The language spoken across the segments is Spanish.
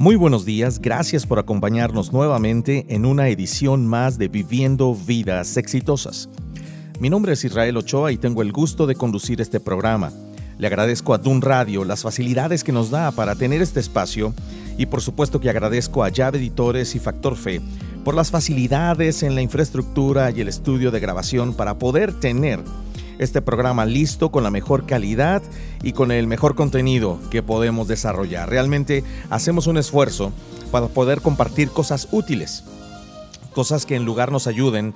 Muy buenos días, gracias por acompañarnos nuevamente en una edición más de Viviendo Vidas Exitosas. Mi nombre es Israel Ochoa y tengo el gusto de conducir este programa. Le agradezco a Dun Radio las facilidades que nos da para tener este espacio y por supuesto que agradezco a Llave Editores y Factor Fe por las facilidades en la infraestructura y el estudio de grabación para poder tener este programa listo con la mejor calidad y con el mejor contenido que podemos desarrollar. Realmente hacemos un esfuerzo para poder compartir cosas útiles, cosas que en lugar nos ayuden,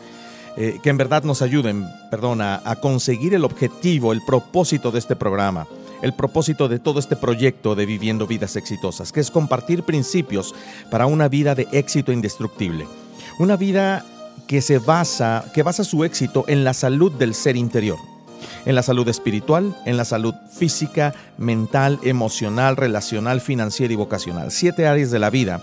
eh, que en verdad nos ayuden, a conseguir el objetivo, el propósito de este programa el propósito de todo este proyecto de Viviendo Vidas Exitosas, que es compartir principios para una vida de éxito indestructible. Una vida que se basa, que basa su éxito en la salud del ser interior en la salud espiritual, en la salud física, mental, emocional, relacional, financiera y vocacional. Siete áreas de la vida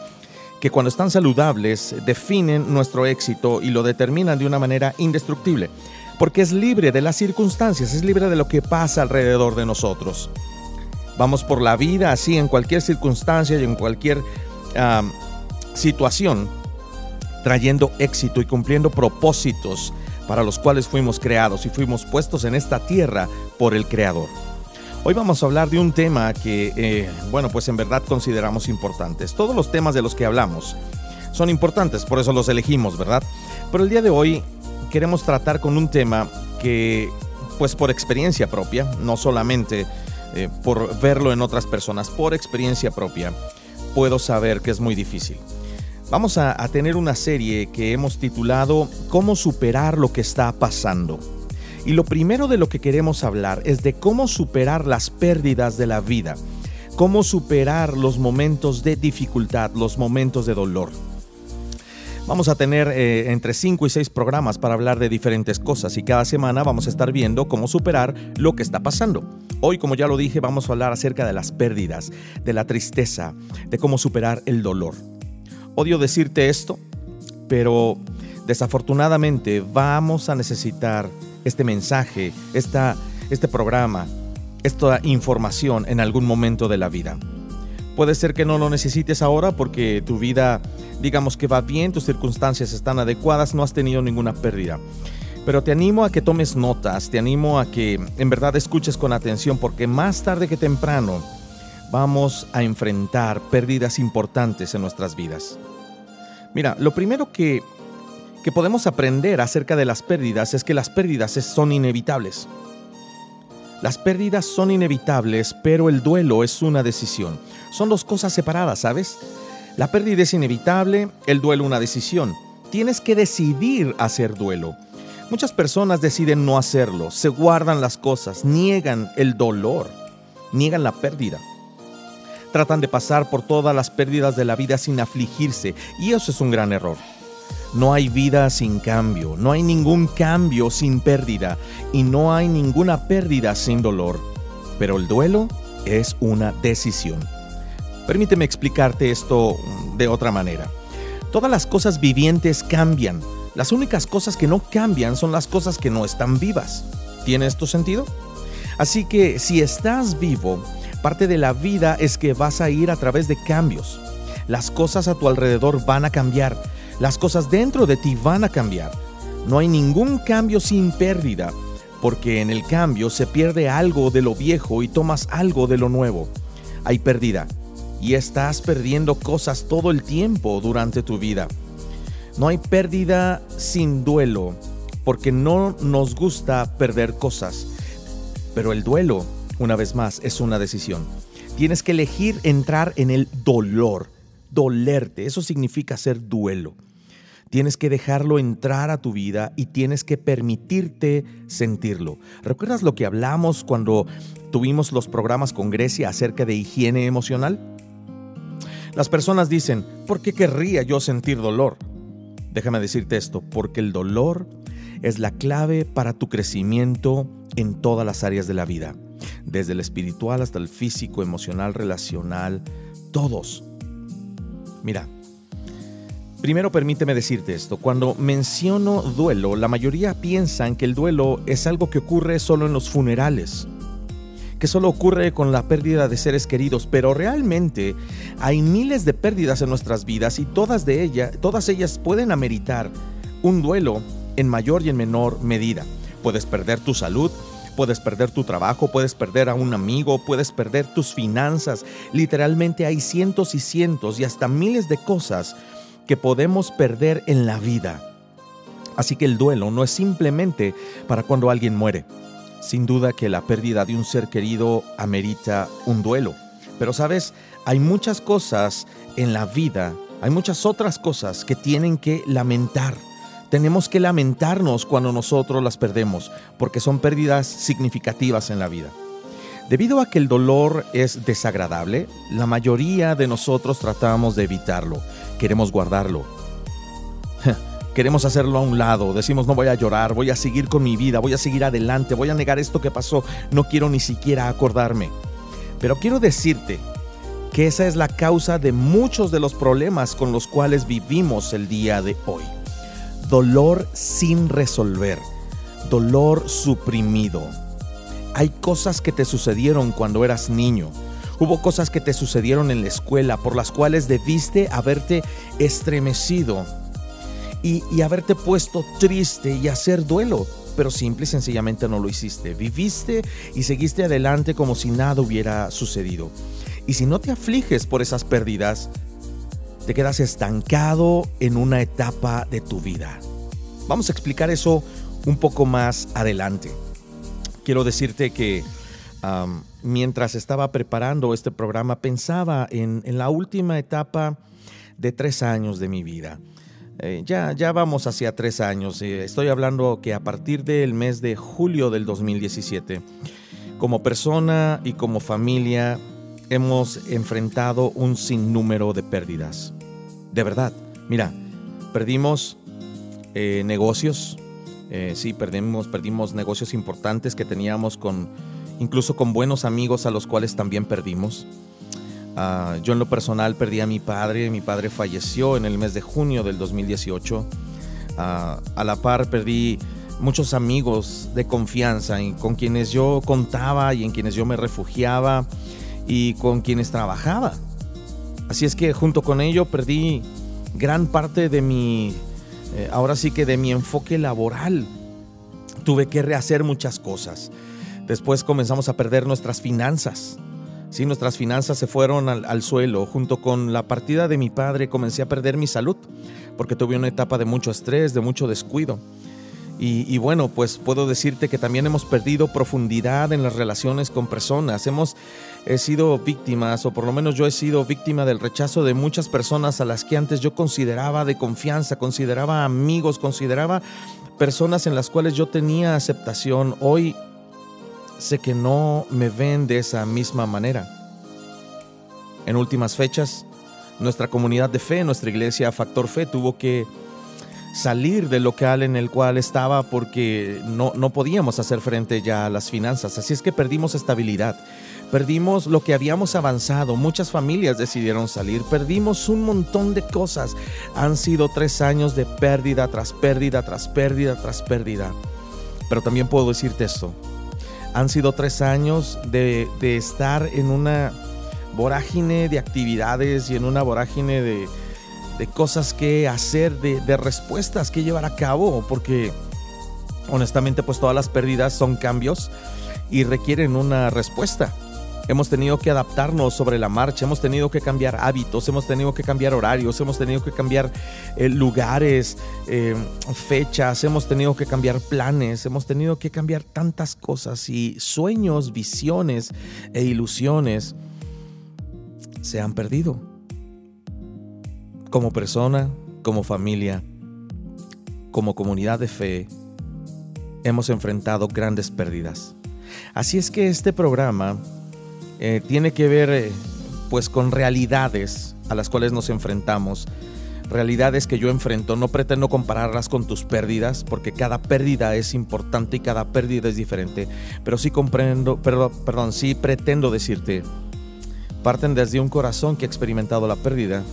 que cuando están saludables definen nuestro éxito y lo determinan de una manera indestructible, porque es libre de las circunstancias, es libre de lo que pasa alrededor de nosotros. Vamos por la vida así en cualquier circunstancia y en cualquier situación, trayendo éxito y cumpliendo propósitos para los cuales fuimos creados y fuimos puestos en esta tierra por el Creador. Hoy vamos a hablar de un tema que, eh, bueno, pues en verdad consideramos importantes. Todos los temas de los que hablamos son importantes, por eso los elegimos, ¿verdad? Pero el día de hoy queremos tratar con un tema que, pues por experiencia propia, no solamente eh, por verlo en otras personas, por experiencia propia, puedo saber que es muy difícil. Vamos a, tener una serie que hemos titulado Cómo superar lo que está pasando. Y lo primero de lo que queremos hablar es de cómo superar las pérdidas de la vida, cómo superar los momentos de dificultad, los momentos de dolor. Vamos a tener eh, entre 5 y 6 programas para hablar de diferentes cosas y cada semana vamos a estar viendo cómo superar lo que está pasando. Hoy, como ya lo dije, vamos a hablar acerca de las pérdidas, de la tristeza, de cómo superar el dolor. Odio decirte esto, pero desafortunadamente vamos a necesitar este mensaje, esta, este programa, esta información en algún momento de la vida. Puede ser que no lo necesites ahora porque tu vida, digamos que va bien, tus circunstancias están adecuadas, no has tenido ninguna pérdida. Pero te animo a que tomes notas, te animo a que en verdad escuches con atención porque más tarde que temprano vamos a enfrentar pérdidas importantes en nuestras vidas. Mira, lo primero que, que podemos aprender acerca de las pérdidas es que las pérdidas son inevitables. Las pérdidas son inevitables, pero el duelo es una decisión. Son dos cosas separadas, ¿sabes? La pérdida es inevitable, el duelo una decisión. Tienes que decidir hacer duelo. Muchas personas deciden no hacerlo, se guardan las cosas, niegan el dolor, niegan la pérdida. Tratan de pasar por todas las pérdidas de la vida sin afligirse y eso es un gran error. No hay vida sin cambio, no hay ningún cambio sin pérdida y no hay ninguna pérdida sin dolor. Pero el duelo es una decisión. Permíteme explicarte esto de otra manera. Todas las cosas vivientes cambian. Las únicas cosas que no cambian son las cosas que no están vivas. ¿Tiene esto sentido? Así que si estás vivo, Parte de la vida es que vas a ir a través de cambios. Las cosas a tu alrededor van a cambiar. Las cosas dentro de ti van a cambiar. No hay ningún cambio sin pérdida, porque en el cambio se pierde algo de lo viejo y tomas algo de lo nuevo. Hay pérdida y estás perdiendo cosas todo el tiempo durante tu vida. No hay pérdida sin duelo, porque no nos gusta perder cosas. Pero el duelo una vez más, es una decisión. Tienes que elegir entrar en el dolor, dolerte. Eso significa hacer duelo. Tienes que dejarlo entrar a tu vida y tienes que permitirte sentirlo. ¿Recuerdas lo que hablamos cuando tuvimos los programas con Grecia acerca de higiene emocional? Las personas dicen, ¿por qué querría yo sentir dolor? Déjame decirte esto, porque el dolor es la clave para tu crecimiento en todas las áreas de la vida desde el espiritual hasta el físico, emocional, relacional, todos. Mira, primero permíteme decirte esto, cuando menciono duelo, la mayoría piensan que el duelo es algo que ocurre solo en los funerales, que solo ocurre con la pérdida de seres queridos, pero realmente hay miles de pérdidas en nuestras vidas y todas de ellas, todas ellas pueden ameritar un duelo en mayor y en menor medida. Puedes perder tu salud, puedes perder tu trabajo, puedes perder a un amigo, puedes perder tus finanzas. Literalmente hay cientos y cientos y hasta miles de cosas que podemos perder en la vida. Así que el duelo no es simplemente para cuando alguien muere. Sin duda que la pérdida de un ser querido amerita un duelo. Pero sabes, hay muchas cosas en la vida, hay muchas otras cosas que tienen que lamentar. Tenemos que lamentarnos cuando nosotros las perdemos, porque son pérdidas significativas en la vida. Debido a que el dolor es desagradable, la mayoría de nosotros tratamos de evitarlo, queremos guardarlo. queremos hacerlo a un lado, decimos no voy a llorar, voy a seguir con mi vida, voy a seguir adelante, voy a negar esto que pasó, no quiero ni siquiera acordarme. Pero quiero decirte que esa es la causa de muchos de los problemas con los cuales vivimos el día de hoy. Dolor sin resolver, dolor suprimido. Hay cosas que te sucedieron cuando eras niño. Hubo cosas que te sucedieron en la escuela por las cuales debiste haberte estremecido y, haberte puesto triste y hacer duelo, pero simple y sencillamente no lo hiciste. Viviste y seguiste adelante como si nada hubiera sucedido. Y si no te afliges por esas pérdidas, te quedas estancado en una etapa de tu vida. Vamos a explicar eso un poco más adelante. Quiero decirte que mientras estaba preparando este programa pensaba en, la última etapa de tres años de mi vida. Eh, ya, ya vamos hacia tres años. Eh, estoy hablando que a partir del mes de julio del 2017, como persona y como familia, hemos enfrentado un sinnúmero de pérdidas. De verdad, mira, perdimos eh, negocios, sí, perdimos, perdimos negocios importantes que teníamos con, incluso con buenos amigos a los cuales también perdimos. Ah, yo en lo personal perdí a mi padre, mi padre falleció en el mes de junio del 2018. Ah, a la par perdí muchos amigos de confianza con quienes yo contaba y en quienes yo me refugiaba y con quienes trabajaba. Así es que junto con ello perdí gran parte de mi, eh, ahora sí que de mi enfoque laboral. Tuve que rehacer muchas cosas. Después comenzamos a perder nuestras finanzas. Sí, nuestras finanzas se fueron al, suelo. Junto con la partida de mi padre comencé a perder mi salud porque tuve una etapa de mucho estrés, de mucho descuido. Y, bueno, pues puedo decirte que también hemos perdido profundidad en las relaciones con personas. Hemos sido víctimas, o por lo menos yo he sido víctima del rechazo de muchas personas a las que antes yo consideraba de confianza, consideraba amigos, consideraba personas en las cuales yo tenía aceptación. Hoy sé que no me ven de esa misma manera. En últimas fechas, nuestra comunidad de fe, nuestra iglesia Factor Fe, tuvo que salir del local en el cual estaba porque no, no podíamos hacer frente ya a las finanzas. Así es que perdimos estabilidad, perdimos lo que habíamos avanzado, muchas familias decidieron salir, perdimos un montón de cosas. Han sido tres años de pérdida tras pérdida, tras pérdida, tras pérdida. Pero también puedo decirte esto, han sido tres años de, estar en una vorágine de actividades y en una vorágine de, cosas que hacer, de, de, respuestas que llevar a cabo, porque honestamente pues todas las pérdidas son cambios y requieren una respuesta. Hemos tenido que adaptarnos sobre la marcha, hemos tenido que cambiar hábitos, hemos tenido que cambiar horarios, hemos tenido que cambiar eh, lugares, eh, fechas, hemos tenido que cambiar planes, hemos tenido que cambiar tantas cosas y sueños, visiones e ilusiones se han perdido. Como persona, como familia, como comunidad de fe, hemos enfrentado grandes pérdidas. Así es que este programa eh, tiene que ver eh, pues con realidades a las cuales nos enfrentamos. Realidades que yo enfrento, no pretendo compararlas con tus pérdidas, porque cada pérdida es importante y cada pérdida es diferente, pero sí comprendo, perdón, perdón, sí pretendo decirte, parten desde un corazón que ha experimentado la pérdida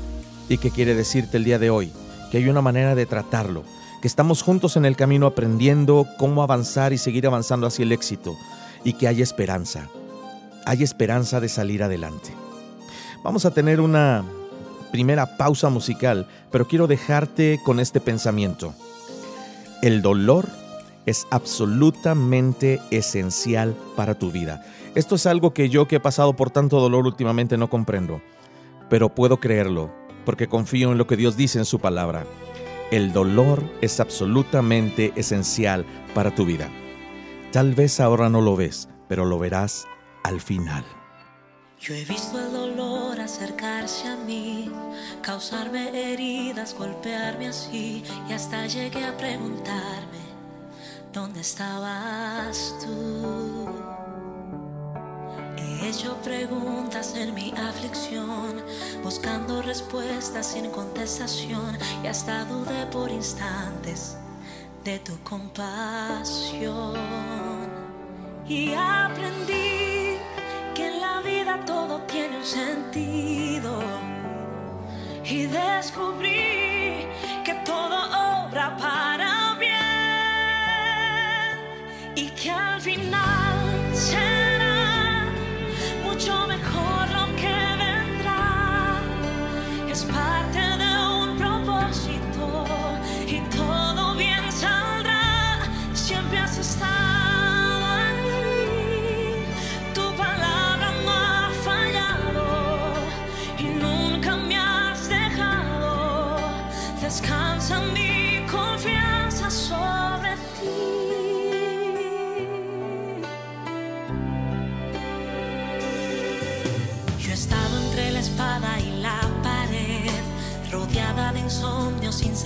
y que quiere decirte el día de hoy que hay una manera de tratarlo, que estamos juntos en el camino aprendiendo cómo avanzar y seguir avanzando hacia el éxito y que hay esperanza hay esperanza de salir adelante. Vamos a tener una primera pausa musical, pero quiero dejarte con este pensamiento. El dolor es absolutamente esencial para tu vida. Esto es algo que yo que he pasado por tanto dolor últimamente no comprendo, pero puedo creerlo porque confío en lo que Dios dice en su palabra. El dolor es absolutamente esencial para tu vida. Tal vez ahora no lo ves, pero lo verás al final. Yo he visto el dolor acercarse a mí, causarme heridas, golpearme así, y hasta llegué a preguntarme, ¿dónde estabas tú? He hecho preguntas en mi aflicción, buscando respuestas sin contestación, y hasta dudé por instantes de tu compasión. Y aprendí que en la vida todo tiene un sentido. Y descubrí que todo obra para bien y que al final será mucho mejor lo que vendrá. Es parte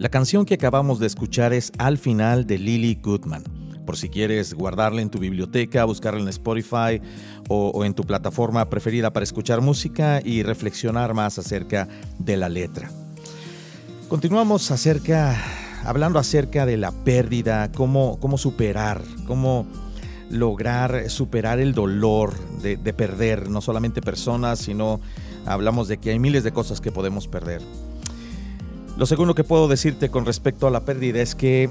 La canción que acabamos de escuchar es Al final de Lily Goodman. Por si quieres guardarla en tu biblioteca, buscarla en Spotify o, en tu plataforma preferida para escuchar música y reflexionar más acerca de la letra. Continuamos acerca, hablando acerca de la pérdida, cómo, cómo superar, cómo lograr superar el dolor de, de perder, no solamente personas, sino hablamos de que hay miles de cosas que podemos perder. Lo segundo que puedo decirte con respecto a la pérdida es que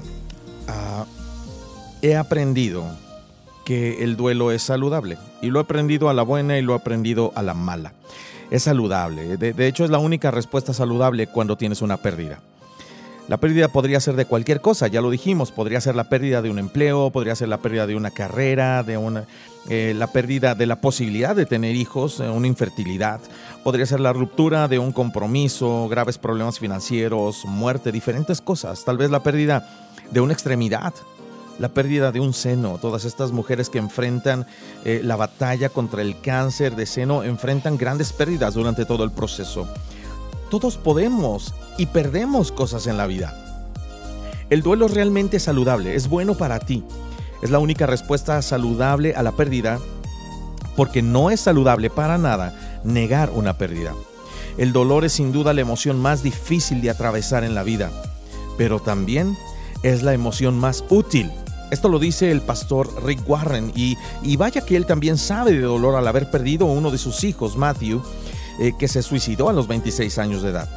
ah, he aprendido que el duelo es saludable. Y lo he aprendido a la buena y lo he aprendido a la mala. Es saludable. De, de hecho, es la única respuesta saludable cuando tienes una pérdida. La pérdida podría ser de cualquier cosa, ya lo dijimos, podría ser la pérdida de un empleo, podría ser la pérdida de una carrera, de una, eh, la pérdida de la posibilidad de tener hijos, eh, una infertilidad, podría ser la ruptura de un compromiso, graves problemas financieros, muerte, diferentes cosas, tal vez la pérdida de una extremidad, la pérdida de un seno. Todas estas mujeres que enfrentan eh, la batalla contra el cáncer de seno enfrentan grandes pérdidas durante todo el proceso. Todos podemos y perdemos cosas en la vida. El duelo es realmente saludable, es bueno para ti. Es la única respuesta saludable a la pérdida porque no es saludable para nada negar una pérdida. El dolor es sin duda la emoción más difícil de atravesar en la vida, pero también es la emoción más útil. Esto lo dice el pastor Rick Warren y, y vaya que él también sabe de dolor al haber perdido uno de sus hijos, Matthew, eh, que se suicidó a los 26 años de edad.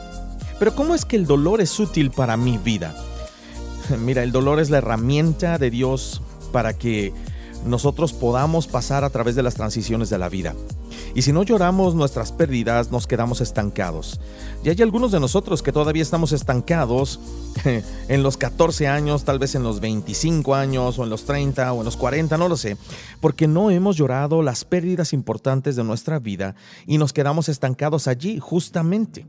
Pero ¿cómo es que el dolor es útil para mi vida? Mira, el dolor es la herramienta de Dios para que nosotros podamos pasar a través de las transiciones de la vida. Y si no lloramos nuestras pérdidas, nos quedamos estancados. Y hay algunos de nosotros que todavía estamos estancados en los 14 años, tal vez en los 25 años, o en los 30, o en los 40, no lo sé, porque no hemos llorado las pérdidas importantes de nuestra vida y nos quedamos estancados allí justamente.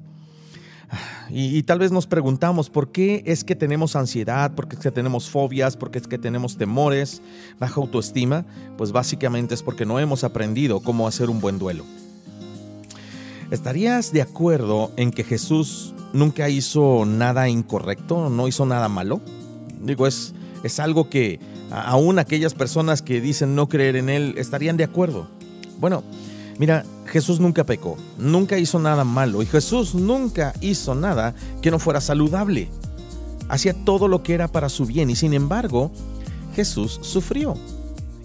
Y, tal vez nos preguntamos por qué es que tenemos ansiedad, por qué es que tenemos fobias, por qué es que tenemos temores, baja autoestima. Pues básicamente es porque no hemos aprendido cómo hacer un buen duelo. ¿Estarías de acuerdo en que Jesús nunca hizo nada incorrecto, no hizo nada malo? Digo, es, es algo que aún aquellas personas que dicen no creer en Él estarían de acuerdo. Bueno, mira, Jesús nunca pecó, nunca hizo nada malo y Jesús nunca hizo nada que no fuera saludable. Hacía todo lo que era para su bien y sin embargo, Jesús sufrió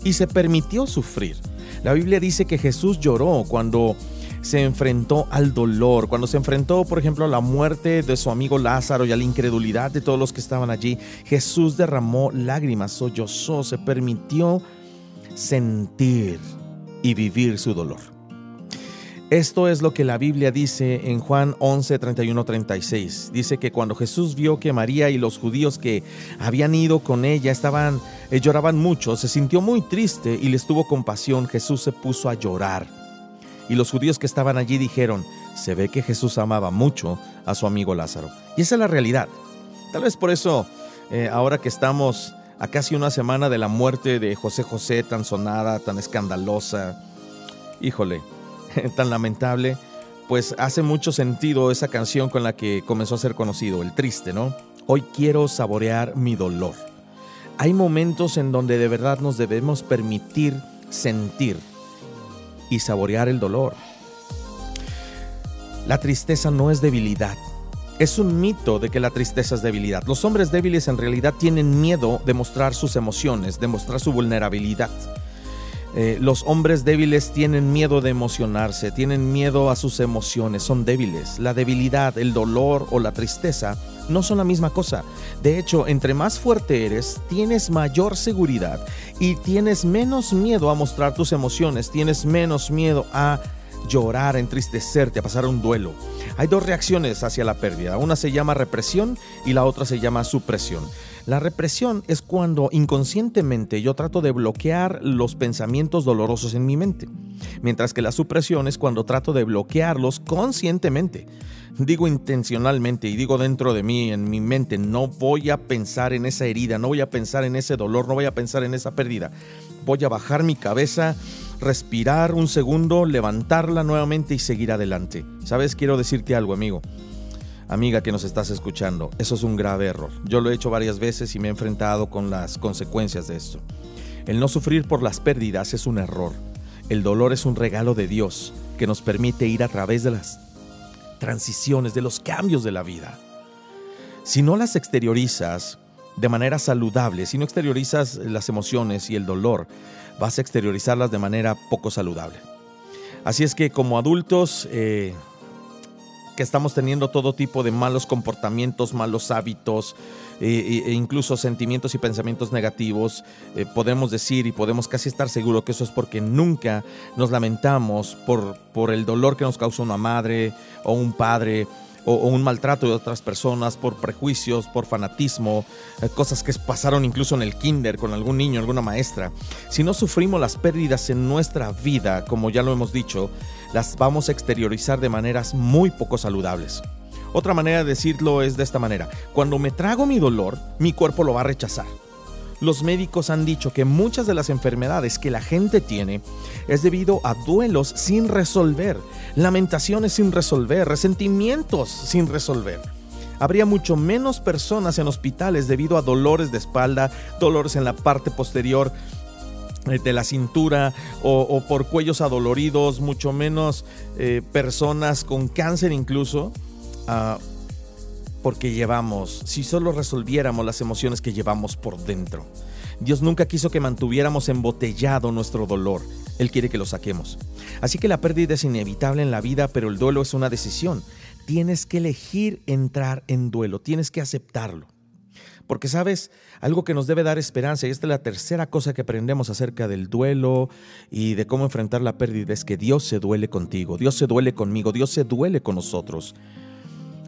y se permitió sufrir. La Biblia dice que Jesús lloró cuando se enfrentó al dolor, cuando se enfrentó, por ejemplo, a la muerte de su amigo Lázaro y a la incredulidad de todos los que estaban allí, Jesús derramó lágrimas, sollozó, se permitió sentir y vivir su dolor. Esto es lo que la Biblia dice en Juan 11, 31, 36. Dice que cuando Jesús vio que María y los judíos que habían ido con ella estaban, eh, lloraban mucho, se sintió muy triste y les tuvo compasión. Jesús se puso a llorar. Y los judíos que estaban allí dijeron, se ve que Jesús amaba mucho a su amigo Lázaro. Y esa es la realidad. Tal vez por eso, eh, ahora que estamos a casi una semana de la muerte de José José, tan sonada, tan escandalosa, híjole, tan lamentable, pues hace mucho sentido esa canción con la que comenzó a ser conocido, El Triste, ¿no? Hoy quiero saborear mi dolor. Hay momentos en donde de verdad nos debemos permitir sentir y saborear el dolor. La tristeza no es debilidad. Es un mito de que la tristeza es debilidad. Los hombres débiles en realidad tienen miedo de mostrar sus emociones, de mostrar su vulnerabilidad. Eh, los hombres débiles tienen miedo de emocionarse, tienen miedo a sus emociones, son débiles. La debilidad, el dolor o la tristeza no son la misma cosa. De hecho, entre más fuerte eres, tienes mayor seguridad y tienes menos miedo a mostrar tus emociones, tienes menos miedo a llorar, a entristecerte, a pasar un duelo. Hay dos reacciones hacia la pérdida. Una se llama represión y la otra se llama supresión. La represión es cuando inconscientemente yo trato de bloquear los pensamientos dolorosos en mi mente, mientras que la supresión es cuando trato de bloquearlos conscientemente. Digo intencionalmente y digo dentro de mí, en mi mente, no voy a pensar en esa herida, no voy a pensar en ese dolor, no voy a pensar en esa pérdida. Voy a bajar mi cabeza, respirar un segundo, levantarla nuevamente y seguir adelante. ¿Sabes? Quiero decirte algo, amigo amiga que nos estás escuchando, eso es un grave error. Yo lo he hecho varias veces y me he enfrentado con las consecuencias de esto. El no sufrir por las pérdidas es un error. El dolor es un regalo de Dios que nos permite ir a través de las transiciones, de los cambios de la vida. Si no las exteriorizas de manera saludable, si no exteriorizas las emociones y el dolor, vas a exteriorizarlas de manera poco saludable. Así es que como adultos, eh, que estamos teniendo todo tipo de malos comportamientos, malos hábitos eh, e, incluso sentimientos y pensamientos negativos, eh, podemos decir y podemos casi estar seguros que eso es porque nunca nos lamentamos por, por el dolor que nos causa una madre o un padre o, un maltrato de otras personas por prejuicios, por fanatismo, eh, cosas que pasaron incluso en el kinder con algún niño, alguna maestra. Si no sufrimos las pérdidas en nuestra vida, como ya lo hemos dicho, las vamos a exteriorizar de maneras muy poco saludables. Otra manera de decirlo es de esta manera. Cuando me trago mi dolor, mi cuerpo lo va a rechazar. Los médicos han dicho que muchas de las enfermedades que la gente tiene es debido a duelos sin resolver, lamentaciones sin resolver, resentimientos sin resolver. Habría mucho menos personas en hospitales debido a dolores de espalda, dolores en la parte posterior eh, de la cintura o, por cuellos adoloridos, mucho menos eh, personas con cáncer incluso. Ah, porque llevamos, si solo resolviéramos las emociones que llevamos por dentro. Dios nunca quiso que mantuviéramos embotellado nuestro dolor. Él quiere que lo saquemos. Así que la pérdida es inevitable en la vida, pero el duelo es una decisión. Tienes que elegir entrar en duelo, tienes que aceptarlo. Porque sabes, algo que nos debe dar esperanza, y esta es la tercera cosa que aprendemos acerca del duelo y de cómo enfrentar la pérdida, es que Dios se duele contigo, Dios se duele conmigo, Dios se duele con nosotros.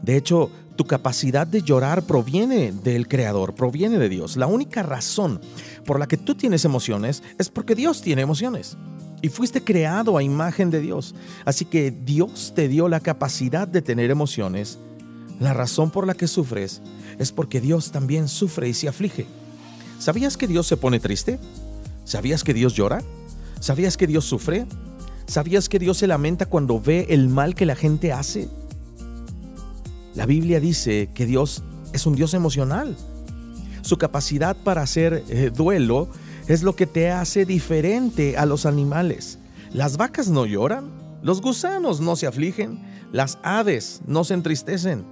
De hecho, tu capacidad de llorar proviene del Creador, proviene de Dios. La única razón por la que tú tienes emociones es porque Dios tiene emociones. Y fuiste creado a imagen de Dios. Así que Dios te dio la capacidad de tener emociones. La razón por la que sufres es porque Dios también sufre y se aflige. ¿Sabías que Dios se pone triste? ¿Sabías que Dios llora? ¿Sabías que Dios sufre? ¿Sabías que Dios se lamenta cuando ve el mal que la gente hace? La Biblia dice que Dios es un Dios emocional. Su capacidad para hacer eh, duelo es lo que te hace diferente a los animales. Las vacas no lloran, los gusanos no se afligen, las aves no se entristecen.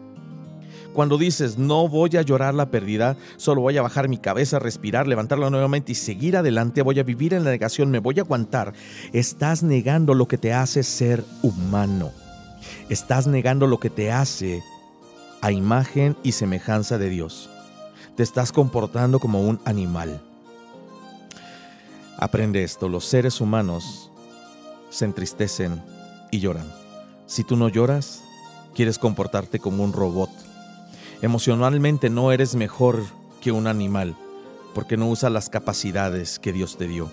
Cuando dices no voy a llorar la pérdida, solo voy a bajar mi cabeza, respirar, levantarla nuevamente y seguir adelante, voy a vivir en la negación, me voy a aguantar, estás negando lo que te hace ser humano. Estás negando lo que te hace a imagen y semejanza de Dios. Te estás comportando como un animal. Aprende esto, los seres humanos se entristecen y lloran. Si tú no lloras, quieres comportarte como un robot. Emocionalmente no eres mejor que un animal, porque no usas las capacidades que Dios te dio.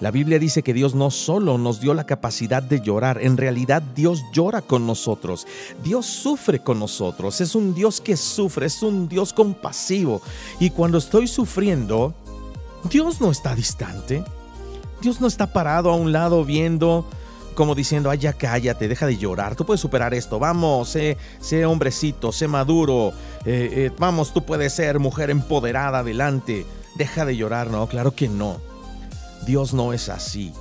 La Biblia dice que Dios no solo nos dio la capacidad de llorar, en realidad Dios llora con nosotros, Dios sufre con nosotros, es un Dios que sufre, es un Dios compasivo. Y cuando estoy sufriendo, Dios no está distante, Dios no está parado a un lado viendo como diciendo, ay, ya cállate, deja de llorar, tú puedes superar esto, vamos, sé, sé hombrecito, sé maduro, eh, eh, vamos, tú puedes ser mujer empoderada adelante, deja de llorar, no, claro que no. Dios no es así.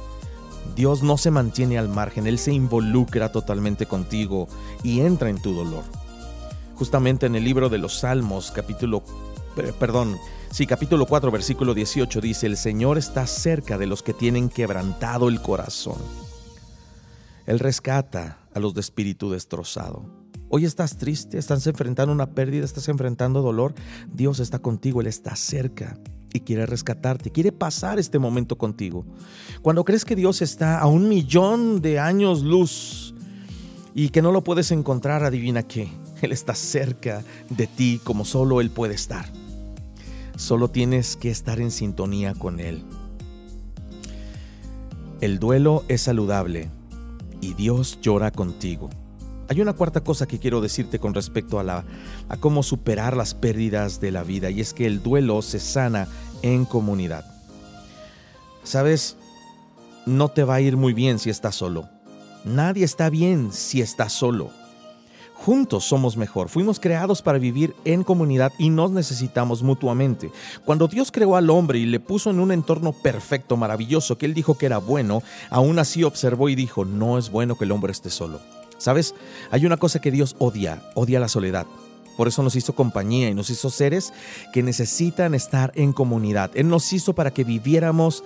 Dios no se mantiene al margen, Él se involucra totalmente contigo y entra en tu dolor. Justamente en el libro de los Salmos, capítulo, perdón, sí, capítulo 4, versículo 18 dice, el Señor está cerca de los que tienen quebrantado el corazón. Él rescata a los de espíritu destrozado. Hoy estás triste, estás enfrentando una pérdida, estás enfrentando dolor. Dios está contigo, Él está cerca y quiere rescatarte, quiere pasar este momento contigo. Cuando crees que Dios está a un millón de años luz y que no lo puedes encontrar, adivina qué, Él está cerca de ti como solo Él puede estar. Solo tienes que estar en sintonía con Él. El duelo es saludable y Dios llora contigo. Hay una cuarta cosa que quiero decirte con respecto a, la, a cómo superar las pérdidas de la vida y es que el duelo se sana en comunidad. Sabes, no te va a ir muy bien si estás solo. Nadie está bien si estás solo. Juntos somos mejor. Fuimos creados para vivir en comunidad y nos necesitamos mutuamente. Cuando Dios creó al hombre y le puso en un entorno perfecto, maravilloso, que él dijo que era bueno, aún así observó y dijo, no es bueno que el hombre esté solo. ¿Sabes? Hay una cosa que Dios odia, odia la soledad. Por eso nos hizo compañía y nos hizo seres que necesitan estar en comunidad. Él nos hizo para que viviéramos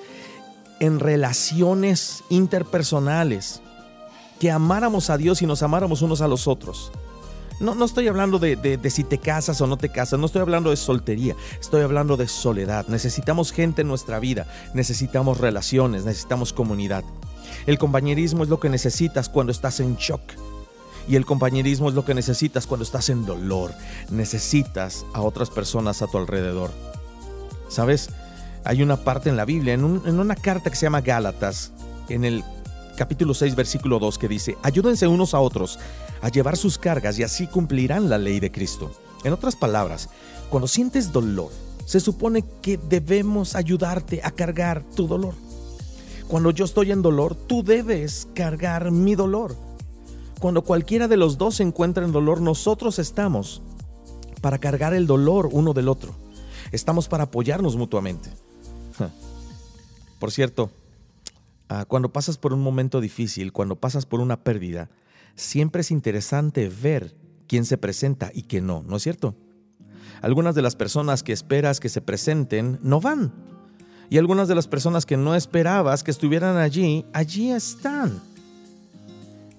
en relaciones interpersonales, que amáramos a Dios y nos amáramos unos a los otros. No, no estoy hablando de, de, si te casas o no te casas, no estoy hablando de soltería, estoy hablando de soledad. Necesitamos gente en nuestra vida, necesitamos relaciones, necesitamos comunidad. El compañerismo es lo que necesitas cuando estás en shock. Y el compañerismo es lo que necesitas cuando estás en dolor. Necesitas a otras personas a tu alrededor. ¿Sabes? Hay una parte en la Biblia, en, una carta que se llama Gálatas, en el capítulo 6, versículo 2, que dice, ayúdense unos a otros a llevar sus cargas y así cumplirán la ley de Cristo. En otras palabras, cuando sientes dolor, se supone que debemos ayudarte a cargar tu dolor. Cuando yo estoy en dolor, tú debes cargar mi dolor. Cuando cualquiera de los dos se encuentra en dolor, nosotros estamos para cargar el dolor uno del otro. Estamos para apoyarnos mutuamente. Por cierto, ah, cuando pasas por un momento difícil, cuando pasas por una pérdida, siempre es interesante ver quién se presenta y quién no, ¿no es cierto? Algunas de las personas que esperas que se presenten no van. Y algunas de las personas que no esperabas que estuvieran allí, allí están.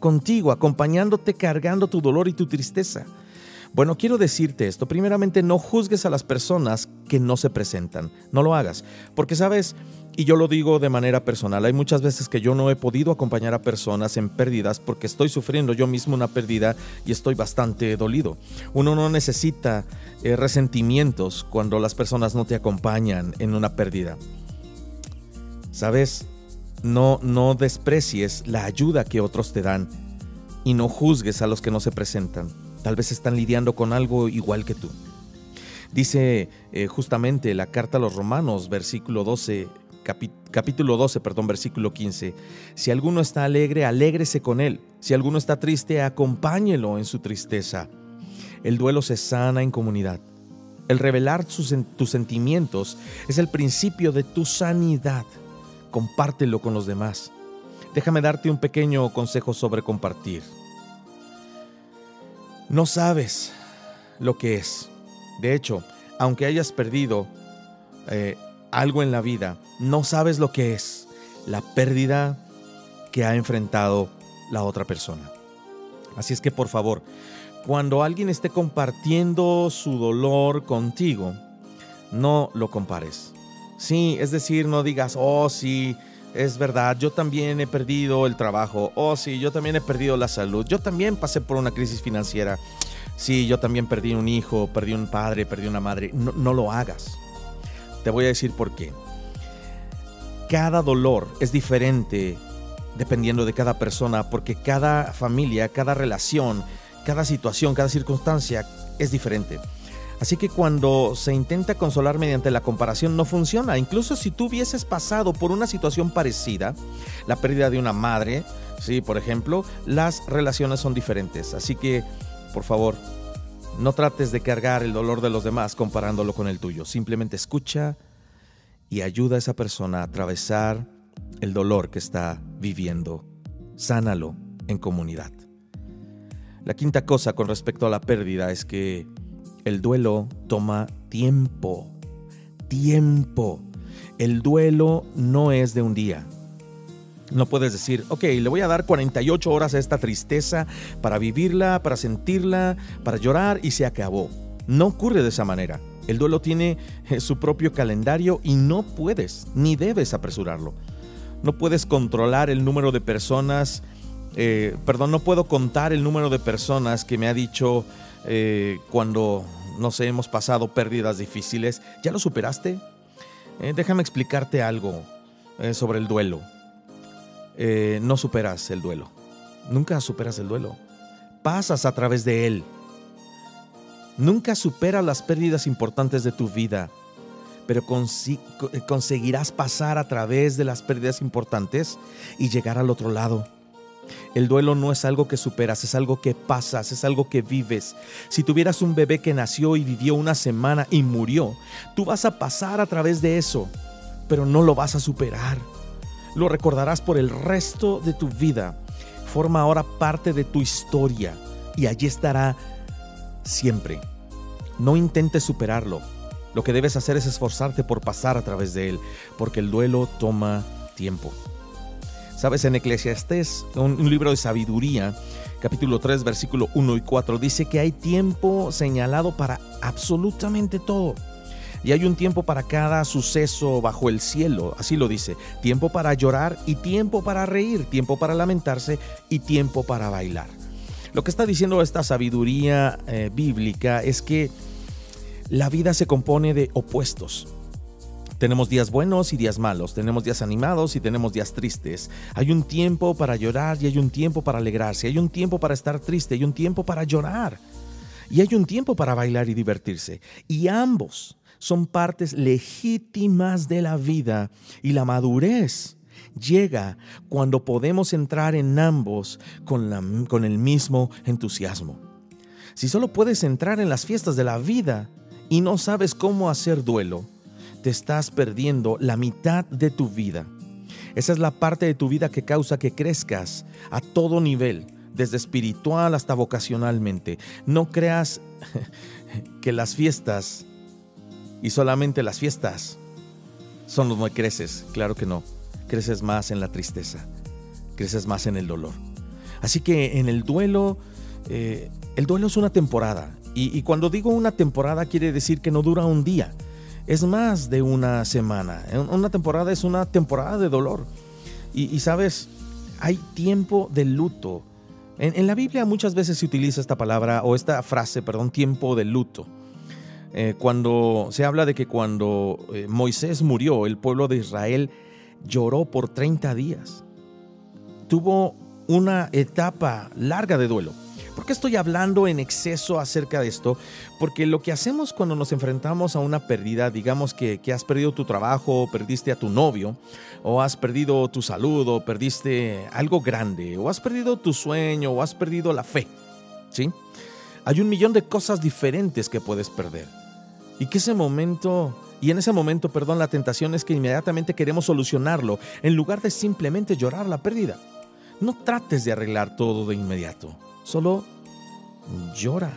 Contigo, acompañándote, cargando tu dolor y tu tristeza. Bueno, quiero decirte esto. Primeramente, no juzgues a las personas que no se presentan. No lo hagas. Porque, sabes, y yo lo digo de manera personal, hay muchas veces que yo no he podido acompañar a personas en pérdidas porque estoy sufriendo yo mismo una pérdida y estoy bastante dolido. Uno no necesita eh, resentimientos cuando las personas no te acompañan en una pérdida. Sabes, no, no desprecies la ayuda que otros te dan y no juzgues a los que no se presentan. Tal vez están lidiando con algo igual que tú. Dice eh, justamente la carta a los romanos, versículo 12, capítulo 12, perdón, versículo 15. Si alguno está alegre, alégrese con él. Si alguno está triste, acompáñelo en su tristeza. El duelo se sana en comunidad. El revelar tus sentimientos es el principio de tu sanidad. Compártelo con los demás. Déjame darte un pequeño consejo sobre compartir. No sabes lo que es. De hecho, aunque hayas perdido eh, algo en la vida, no sabes lo que es la pérdida que ha enfrentado la otra persona. Así es que por favor, cuando alguien esté compartiendo su dolor contigo, no lo compares. Sí, es decir, no digas, oh sí, es verdad, yo también he perdido el trabajo, oh sí, yo también he perdido la salud, yo también pasé por una crisis financiera, sí, yo también perdí un hijo, perdí un padre, perdí una madre, no, no lo hagas. Te voy a decir por qué. Cada dolor es diferente dependiendo de cada persona, porque cada familia, cada relación, cada situación, cada circunstancia es diferente. Así que cuando se intenta consolar mediante la comparación no funciona. Incluso si tú hubieses pasado por una situación parecida, la pérdida de una madre, sí, por ejemplo, las relaciones son diferentes. Así que, por favor, no trates de cargar el dolor de los demás comparándolo con el tuyo. Simplemente escucha y ayuda a esa persona a atravesar el dolor que está viviendo. Sánalo en comunidad. La quinta cosa con respecto a la pérdida es que el duelo toma tiempo. Tiempo. El duelo no es de un día. No puedes decir, ok, le voy a dar 48 horas a esta tristeza para vivirla, para sentirla, para llorar y se acabó. No ocurre de esa manera. El duelo tiene eh, su propio calendario y no puedes ni debes apresurarlo. No puedes controlar el número de personas, eh, perdón, no puedo contar el número de personas que me ha dicho, eh, cuando, no hemos pasado pérdidas difíciles. ¿Ya lo superaste? Eh, déjame explicarte algo eh, sobre el duelo. no superas el duelo. Nunca superas el duelo. Pasas a través de él. Nunca superas las pérdidas importantes de tu vida, pero conseguirás pasar a través de las pérdidas importantes y llegar al otro lado. El duelo no es algo que superas, es algo que pasas, es algo que vives. Si tuvieras un bebé que nació y vivió una semana y murió, tú vas a pasar a través de eso, pero no lo vas a superar. Lo recordarás por el resto de tu vida. Forma ahora parte de tu historia y allí estará siempre. No intentes superarlo. Lo que debes hacer es esforzarte por pasar a través de él, porque el duelo toma tiempo. Sabes, en Eclesiastés, un, libro de sabiduría, capítulo 3, versículo 1 y 4, dice que hay tiempo señalado para absolutamente todo. Y hay un tiempo para cada suceso bajo el cielo, así lo dice. Tiempo para llorar y tiempo para reír, tiempo para lamentarse y tiempo para bailar. Lo que está diciendo esta sabiduría eh, bíblica es que la vida se compone de opuestos. Tenemos días buenos y días malos, tenemos días animados y tenemos días tristes. Hay un tiempo para llorar y hay un tiempo para alegrarse, hay un tiempo para estar triste y un tiempo para llorar. Y hay un tiempo para bailar y divertirse. Y ambos son partes legítimas de la vida y la madurez llega cuando podemos entrar en ambos con, con el mismo entusiasmo. Si solo puedes entrar en las fiestas de la vida y no sabes cómo hacer duelo, te estás perdiendo la mitad de tu vida. Esa es la parte de tu vida que causa que crezcas a todo nivel, desde espiritual hasta vocacionalmente. No creas que las fiestas y solamente las fiestas son que creces. Claro que no. Creces más en la tristeza. Creces más en el dolor. Así que en el duelo, eh, el duelo es una temporada. Y, cuando digo una temporada quiere decir que no dura un día. Es más de una semana. Una temporada es una temporada de dolor. Y, sabes, hay tiempo de luto. En, la Biblia muchas veces se utiliza esta palabra o esta frase, perdón, tiempo de luto. Eh, cuando se habla de que cuando eh, Moisés murió, el pueblo de Israel lloró por 30 días. Tuvo una etapa larga de duelo. ¿Por qué estoy hablando en exceso acerca de esto? Porque lo que hacemos cuando nos enfrentamos a una pérdida, digamos que, que, has perdido tu trabajo, perdiste a tu novio, o has perdido tu salud, o perdiste algo grande, o has perdido tu sueño, o has perdido la fe, ¿sí? Hay un millón de cosas diferentes que puedes perder. Y que ese momento, y en ese momento, perdón, la tentación es que inmediatamente queremos solucionarlo, en lugar de simplemente llorar la pérdida. No trates de arreglar todo de inmediato. Solo llora.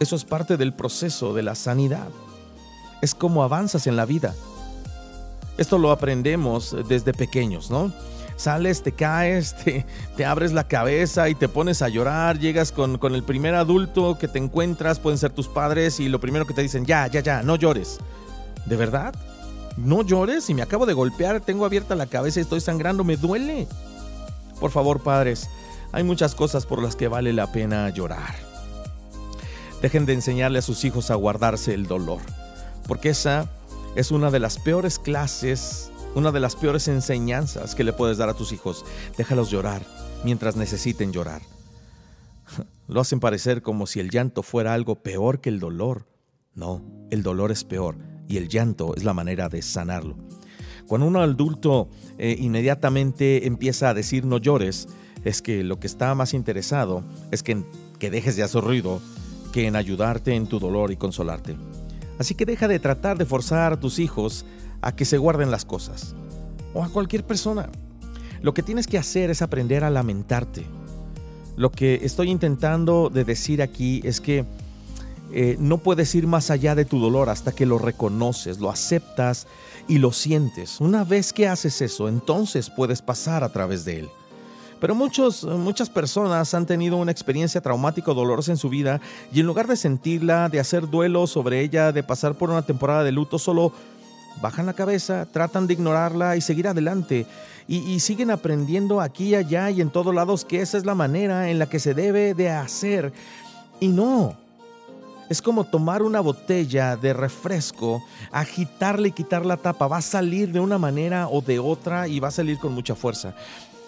Eso es parte del proceso de la sanidad. Es como avanzas en la vida. Esto lo aprendemos desde pequeños, ¿no? Sales, te caes, te, abres la cabeza y te pones a llorar, llegas con, con el primer adulto que te encuentras, pueden ser tus padres, y lo primero que te dicen, ya, ya, ya, no llores. ¿De verdad? No llores, si me acabo de golpear, tengo abierta la cabeza y estoy sangrando, me duele. Por favor, padres, hay muchas cosas por las que vale la pena llorar. Dejen de enseñarle a sus hijos a guardarse el dolor, porque esa es una de las peores clases, una de las peores enseñanzas que le puedes dar a tus hijos. Déjalos llorar mientras necesiten llorar. Lo hacen parecer como si el llanto fuera algo peor que el dolor. No, el dolor es peor y el llanto es la manera de sanarlo. Cuando un adulto eh, inmediatamente empieza a decir no llores, es que lo que está más interesado es que, que dejes de hacer ruido que en ayudarte en tu dolor y consolarte. Así que deja de tratar de forzar a tus hijos a que se guarden las cosas. O a cualquier persona. Lo que tienes que hacer es aprender a lamentarte. Lo que estoy intentando de decir aquí es que eh, no puedes ir más allá de tu dolor hasta que lo reconoces, lo aceptas y lo sientes. Una vez que haces eso, entonces puedes pasar a través de él. Pero muchos, muchas personas han tenido una experiencia traumática o dolorosa en su vida y en lugar de sentirla, de hacer duelo sobre ella, de pasar por una temporada de luto, solo bajan la cabeza, tratan de ignorarla y seguir adelante. Y, siguen aprendiendo aquí, allá y en todos lados que esa es la manera en la que se debe de hacer. Y no. Es como tomar una botella de refresco, agitarle y quitar la tapa. Va a salir de una manera o de otra y va a salir con mucha fuerza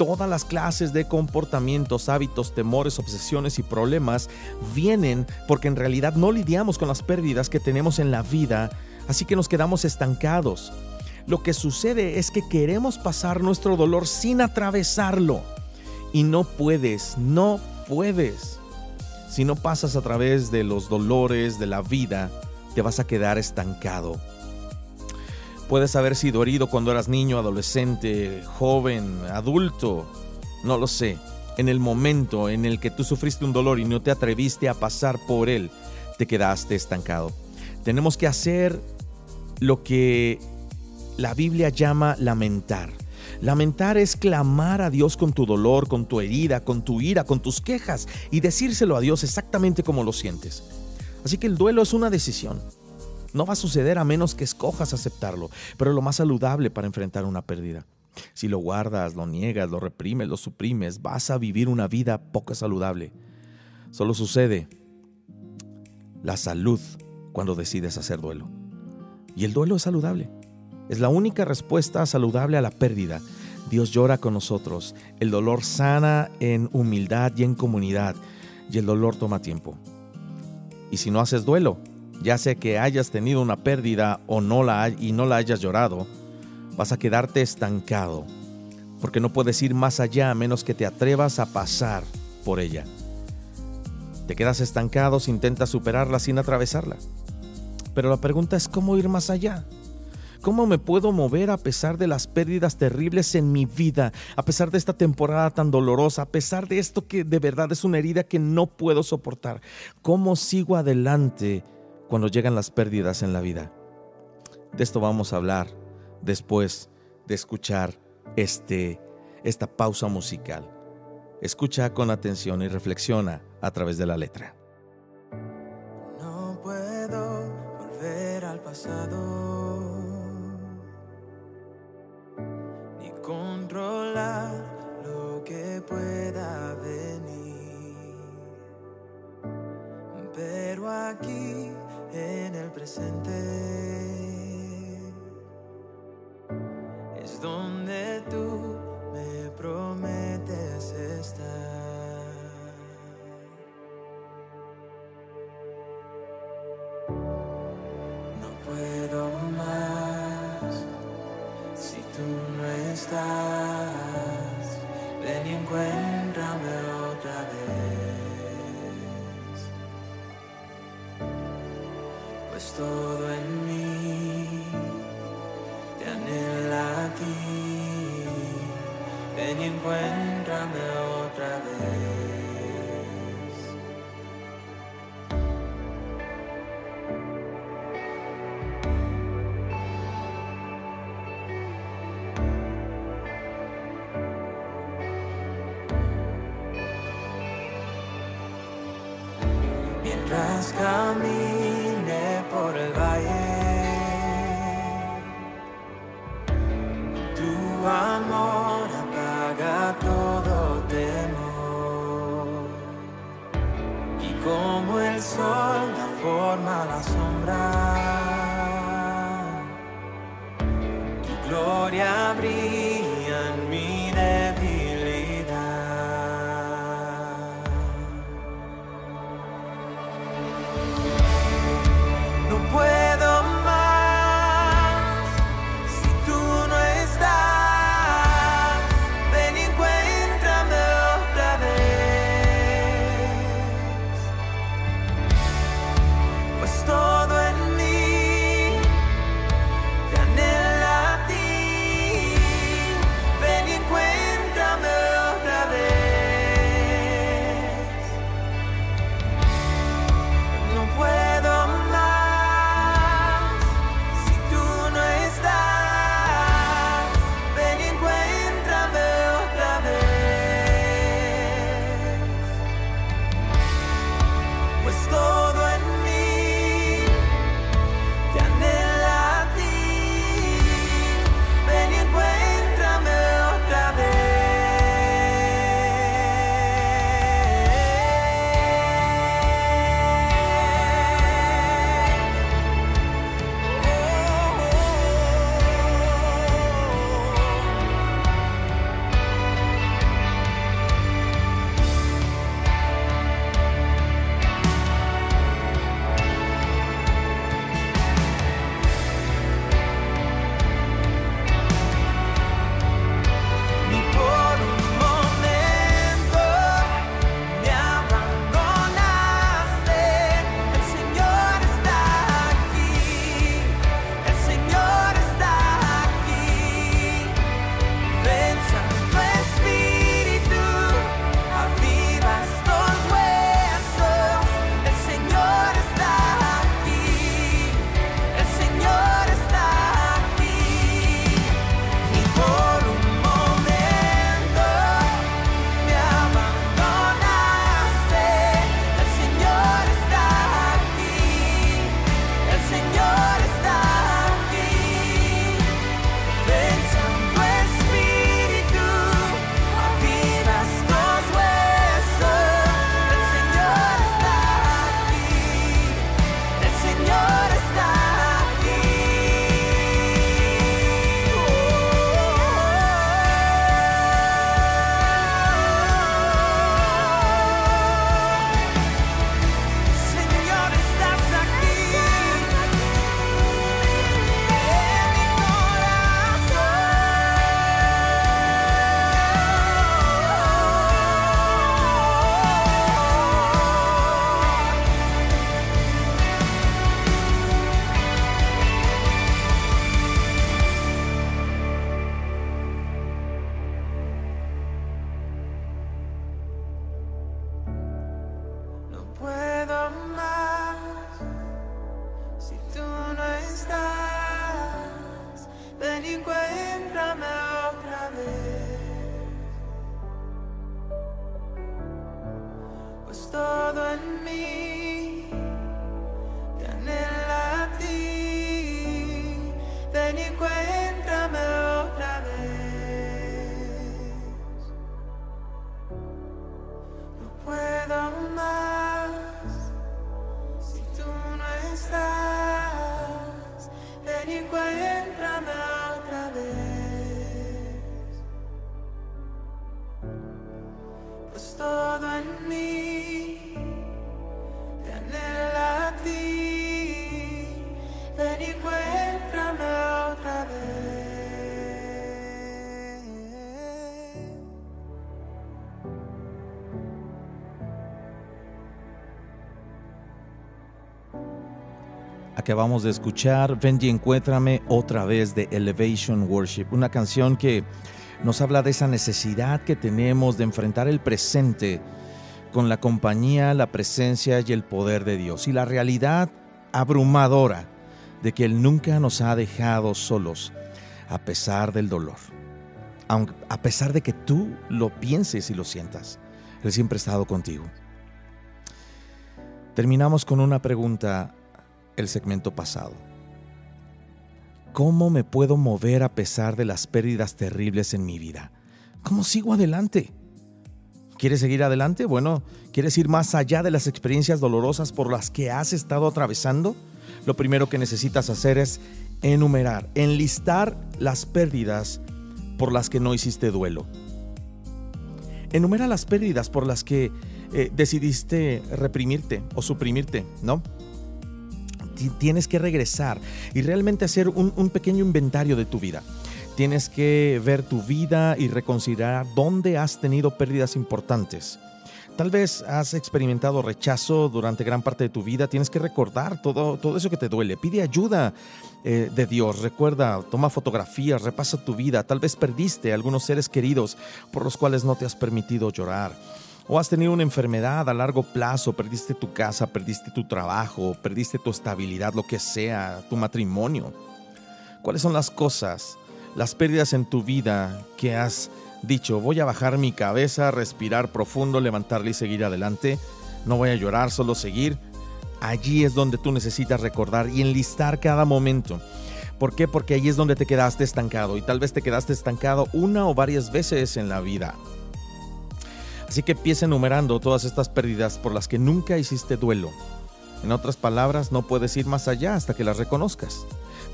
todas las clases de comportamientos, hábitos, temores, obsesiones y problemas vienen porque en realidad no lidiamos con las pérdidas que tenemos en la vida, así que nos quedamos estancados. Lo que sucede es que queremos pasar nuestro dolor sin atravesarlo. Y no puedes, no puedes. Si no pasas a través de los dolores de la vida, te vas a quedar estancado. Puedes haber sido herido cuando eras niño, adolescente, joven, adulto, no lo sé. En el momento en el que tú sufriste un dolor y no te atreviste a pasar por él, te quedaste estancado. Tenemos que hacer lo que la Biblia llama lamentar. Lamentar es clamar a Dios con tu dolor, con tu herida, con tu ira, con tus quejas y decírselo a Dios exactamente como lo sientes. Así que el duelo es una decisión. No va a suceder a menos que escojas aceptarlo, pero lo más saludable para enfrentar una pérdida. Si lo guardas, lo niegas, lo reprimes, lo suprimes, vas a vivir una vida poco saludable. Solo sucede la salud cuando decides hacer duelo. Y el duelo es saludable. Es la única respuesta saludable a la pérdida. Dios llora con nosotros. El dolor sana en humildad y en comunidad. Y el dolor toma tiempo. Y si no haces duelo, ya sea que hayas tenido una pérdida o no la y no la hayas llorado, vas a quedarte estancado, porque no puedes ir más allá a menos que te atrevas a pasar por ella. Te quedas estancado si intentas superarla sin atravesarla. Pero la pregunta es cómo ir más allá. ¿Cómo me puedo mover a pesar de las pérdidas terribles en mi vida, a pesar de esta temporada tan dolorosa, a pesar de esto que de verdad es una herida que no puedo soportar? ¿Cómo sigo adelante cuando llegan las pérdidas en la vida? De esto vamos a hablar después de escuchar este, esta pausa musical. Escucha con atención y reflexiona a través de la letra. No puedo volver al pasado ni controlar lo que pueda venir. Pero aquí en el presente. Es donde tú me prometes encuéntrame otra vez. Mientras camine Acabamos de escuchar Ven y encuéntrame otra vez de Elevation Worship, una canción que nos habla de esa necesidad que tenemos de enfrentar el presente con la compañía, la presencia y el poder de Dios y la realidad abrumadora de que Él nunca nos ha dejado solos a pesar del dolor. A pesar de que tú lo pienses y lo sientas, Él siempre ha estado contigo. Terminamos con una pregunta el segmento pasado. ¿Cómo me puedo mover a pesar de las pérdidas terribles en mi vida? ¿Cómo sigo adelante? ¿Quieres seguir adelante? Bueno, ¿quieres ir más allá de las experiencias dolorosas por las que has estado atravesando? Lo primero que necesitas hacer es enumerar, enlistar las pérdidas por las que no hiciste duelo. Enumera las pérdidas por las que eh, decidiste reprimirte o suprimirte, ¿no? Tienes que regresar y realmente hacer un, pequeño inventario de tu vida. Tienes que ver tu vida y reconsiderar dónde has tenido pérdidas importantes. Tal vez has experimentado rechazo durante gran parte de tu vida. Tienes que recordar todo, todo eso que te duele. Pide ayuda eh, de Dios. Recuerda, toma fotografías, repasa tu vida. Tal vez perdiste algunos seres queridos por los cuales no te has permitido llorar o has tenido una enfermedad a largo plazo, perdiste tu casa, perdiste tu trabajo, perdiste tu estabilidad, lo que sea, tu matrimonio. ¿Cuáles son las cosas, las pérdidas en tu vida que has dicho, voy a bajar mi cabeza, respirar profundo, levantarle y seguir adelante? No voy a llorar, solo seguir. Allí es donde tú necesitas recordar y enlistar cada momento. ¿Por qué? Porque allí es donde te quedaste estancado y tal vez te quedaste estancado una o varias veces en la vida. Así que empieza enumerando todas estas pérdidas por las que nunca hiciste duelo. En otras palabras, no puedes ir más allá hasta que las reconozcas.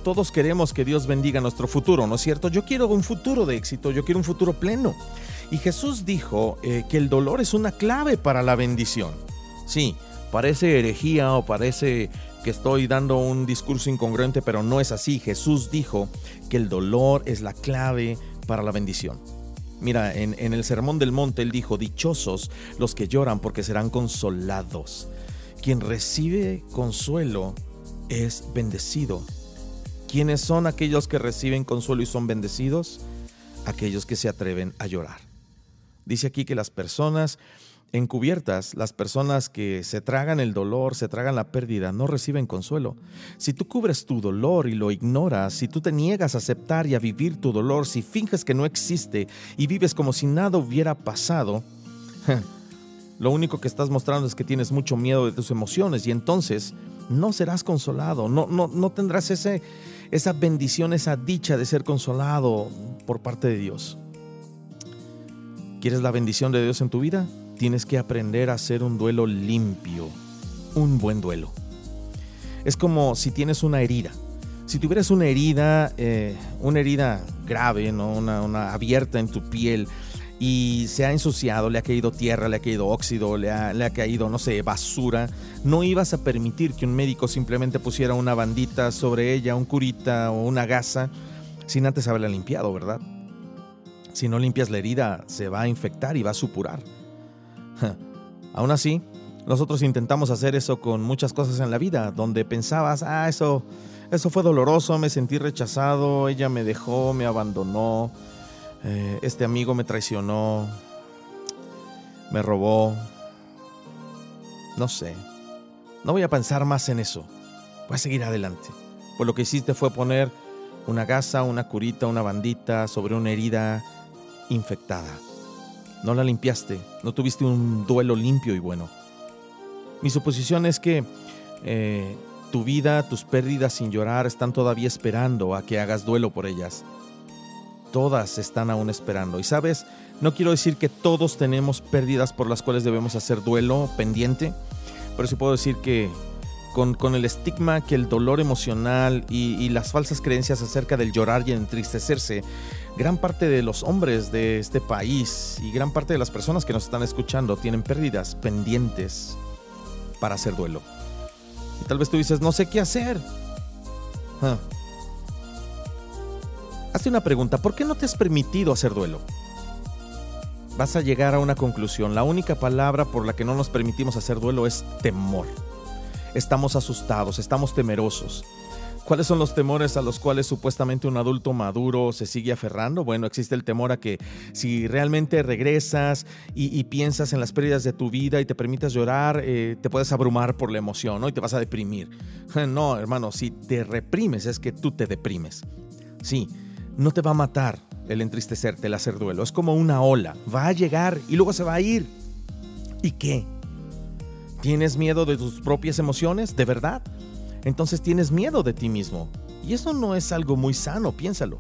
Todos queremos que Dios bendiga nuestro futuro, ¿no es cierto? Yo quiero un futuro de éxito, yo quiero un futuro pleno. Y Jesús dijo eh, que el dolor es una clave para la bendición. Sí, parece herejía o parece que estoy dando un discurso incongruente, pero no es así. Jesús dijo que el dolor es la clave para la bendición. Mira, en, el Sermón del Monte él dijo, dichosos los que lloran porque serán consolados. Quien recibe consuelo es bendecido. ¿Quiénes son aquellos que reciben consuelo y son bendecidos? Aquellos que se atreven a llorar. Dice aquí que las personas encubiertas, las personas que se tragan el dolor, se tragan la pérdida, no reciben consuelo. Si tú cubres tu dolor y lo ignoras, si tú te niegas a aceptar y a vivir tu dolor, si finges que no existe y vives como si nada hubiera pasado, lo único que estás mostrando es que tienes mucho miedo de tus emociones y entonces no serás consolado, no, no, no tendrás ese, esa bendición, esa dicha de ser consolado por parte de Dios. ¿Quieres la bendición de Dios en tu vida? Tienes que aprender a hacer un duelo limpio, un buen duelo. Es como si tienes una herida. Si tuvieras una herida, eh, una herida grave, ¿no? una, una, abierta en tu piel y se ha ensuciado, le ha caído tierra, le ha caído óxido, le ha, le ha caído, no sé, basura, no ibas a permitir que un médico simplemente pusiera una bandita sobre ella, un curita o una gasa, sin antes haberla limpiado, ¿verdad? Si no limpias la herida, se va a infectar y va a supurar. Aún así, nosotros intentamos hacer eso con muchas cosas en la vida, donde pensabas, ah, eso, eso fue doloroso, me sentí rechazado, ella me dejó, me abandonó, eh, este amigo me traicionó, me robó, no sé. No voy a pensar más en eso, voy a seguir adelante. Pues lo que hiciste fue poner una gasa, una curita, una bandita sobre una herida infectada. No la limpiaste, no tuviste un duelo limpio y bueno. Mi suposición es que eh, tu vida, tus pérdidas sin llorar están todavía esperando a que hagas duelo por ellas. Todas están aún esperando. Y sabes, no quiero decir que todos tenemos pérdidas por las cuales debemos hacer duelo pendiente, pero sí puedo decir que con, el estigma que el dolor emocional y, las falsas creencias acerca del llorar y entristecerse, gran parte de los hombres de este país y gran parte de las personas que nos están escuchando tienen pérdidas pendientes para hacer duelo. Y tal vez tú dices, no sé qué hacer. Ah. Hazte una pregunta, ¿por qué no te has permitido hacer duelo? Vas a llegar a una conclusión. La única palabra por la que no nos permitimos hacer duelo es temor estamos asustados, estamos temerosos. ¿Cuáles son los temores a los cuales supuestamente un adulto maduro se sigue aferrando? Bueno, existe el temor a que si realmente regresas y, piensas en las pérdidas de tu vida y te permitas llorar, eh, te puedes abrumar por la emoción ¿no? y te vas a deprimir. No, hermano, si te reprimes es que tú te deprimes. Sí, no te va a matar el entristecerte, el hacer duelo. Es como una ola. Va a llegar y luego se va a ir. ¿Y qué? ¿Tienes miedo de tus propias emociones? ¿De verdad? Entonces tienes miedo de ti mismo. Y eso no es algo muy sano, piénsalo.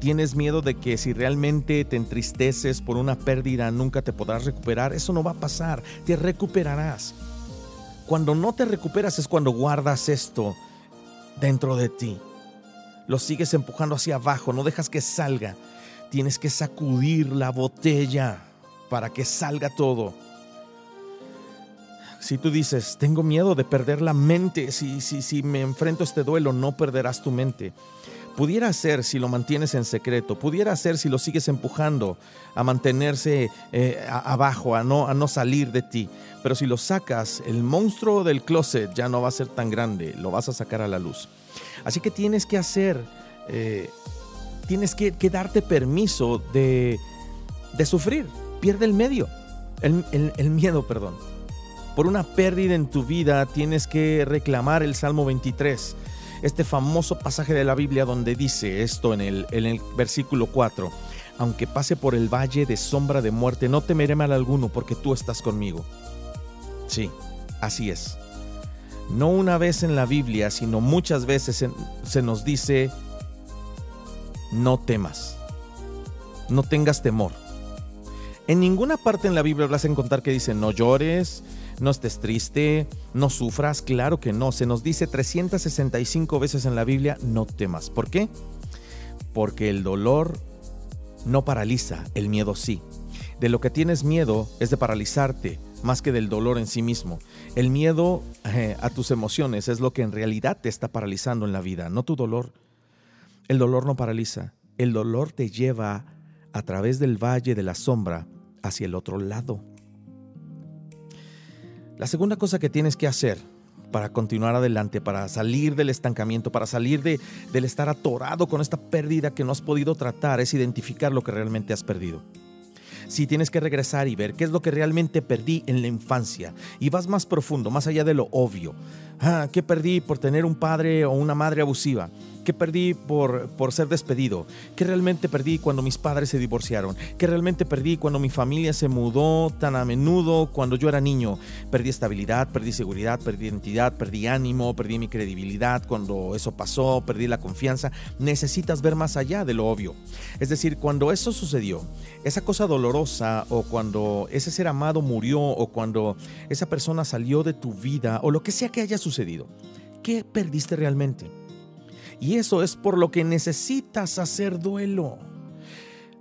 Tienes miedo de que si realmente te entristeces por una pérdida nunca te podrás recuperar. Eso no va a pasar, te recuperarás. Cuando no te recuperas es cuando guardas esto dentro de ti. Lo sigues empujando hacia abajo, no dejas que salga. Tienes que sacudir la botella para que salga todo. Si tú dices, tengo miedo de perder la mente, si, si, si me enfrento a este duelo, no perderás tu mente. Pudiera ser si lo mantienes en secreto, pudiera ser si lo sigues empujando a mantenerse eh, abajo, a no, a no salir de ti. Pero si lo sacas, el monstruo del closet ya no va a ser tan grande, lo vas a sacar a la luz. Así que tienes que hacer, eh, tienes que, darte permiso de, de sufrir. Pierde el medio, el miedo, perdón por una pérdida en tu vida tienes que reclamar el Salmo 23, este famoso pasaje de la Biblia donde dice esto en el, en el versículo 4. Aunque pase por el valle de sombra de muerte, no temeré mal alguno porque tú estás conmigo. Sí, así es. No una vez en la Biblia, sino muchas veces se nos dice, no temas, no tengas temor. En ninguna parte en la Biblia vas a encontrar que dice, no llores, no estés triste, no sufras, claro que no. Se nos dice 365 veces en la Biblia, no temas. ¿Por qué? Porque el dolor no paraliza, el miedo sí. De lo que tienes miedo es de paralizarte más que del dolor en sí mismo. El miedo eh, a tus emociones es lo que en realidad te está paralizando en la vida, no tu dolor. El dolor no paraliza, el dolor te lleva a través del valle de la sombra hacia el otro lado. La segunda cosa que tienes que hacer para continuar adelante, para salir del estancamiento, para salir de, del estar atorado con esta pérdida que no has podido tratar, es identificar lo que realmente has perdido. Si tienes que regresar y ver qué es lo que realmente perdí en la infancia y vas más profundo, más allá de lo obvio. Ah, ¿Qué perdí por tener un padre o una madre abusiva? ¿Qué perdí por, por ser despedido? ¿Qué realmente perdí cuando mis padres se divorciaron? ¿Qué realmente perdí cuando mi familia se mudó tan a menudo cuando yo era niño? Perdí estabilidad, perdí seguridad, perdí identidad, perdí ánimo, perdí mi credibilidad cuando eso pasó, perdí la confianza. Necesitas ver más allá de lo obvio. Es decir, cuando eso sucedió, esa cosa dolorosa o cuando ese ser amado murió o cuando esa persona salió de tu vida o lo que sea que haya sucedido, ¿qué perdiste realmente? Y eso es por lo que necesitas hacer duelo.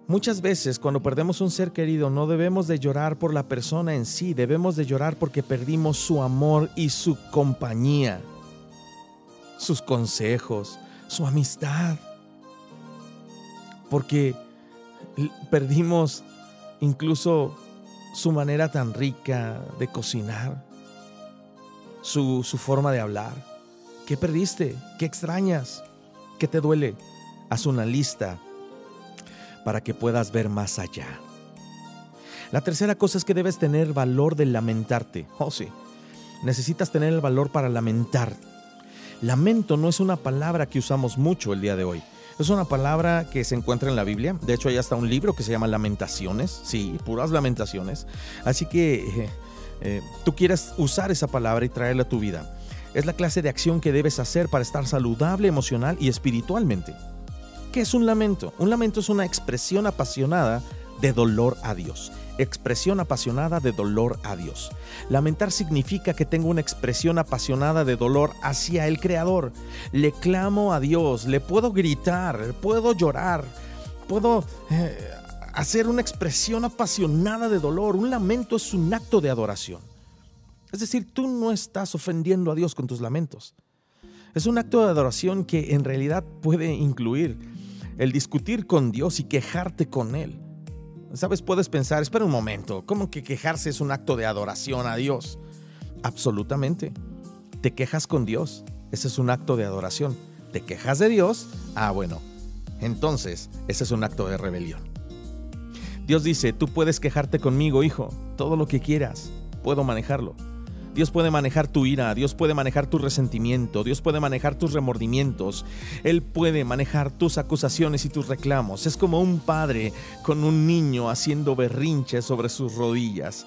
Muchas veces cuando perdemos un ser querido no debemos de llorar por la persona en sí, debemos de llorar porque perdimos su amor y su compañía, sus consejos, su amistad. Porque perdimos incluso su manera tan rica de cocinar, su, su forma de hablar. ¿Qué perdiste? ¿Qué extrañas? ¿Qué te duele? Haz una lista para que puedas ver más allá. La tercera cosa es que debes tener valor de lamentarte. Oh, sí. Necesitas tener el valor para lamentar. Lamento no es una palabra que usamos mucho el día de hoy. Es una palabra que se encuentra en la Biblia. De hecho, hay hasta un libro que se llama Lamentaciones. Sí, puras lamentaciones. Así que eh, eh, tú quieras usar esa palabra y traerla a tu vida. Es la clase de acción que debes hacer para estar saludable emocional y espiritualmente. ¿Qué es un lamento? Un lamento es una expresión apasionada de dolor a Dios. Expresión apasionada de dolor a Dios. Lamentar significa que tengo una expresión apasionada de dolor hacia el Creador. Le clamo a Dios, le puedo gritar, puedo llorar, puedo eh, hacer una expresión apasionada de dolor. Un lamento es un acto de adoración. Es decir, tú no estás ofendiendo a Dios con tus lamentos. Es un acto de adoración que en realidad puede incluir el discutir con Dios y quejarte con Él. Sabes, puedes pensar, espera un momento, ¿cómo que quejarse es un acto de adoración a Dios? Absolutamente. Te quejas con Dios, ese es un acto de adoración. ¿Te quejas de Dios? Ah, bueno, entonces ese es un acto de rebelión. Dios dice, tú puedes quejarte conmigo, hijo, todo lo que quieras, puedo manejarlo. Dios puede manejar tu ira, Dios puede manejar tu resentimiento, Dios puede manejar tus remordimientos, Él puede manejar tus acusaciones y tus reclamos. Es como un padre con un niño haciendo berrinche sobre sus rodillas.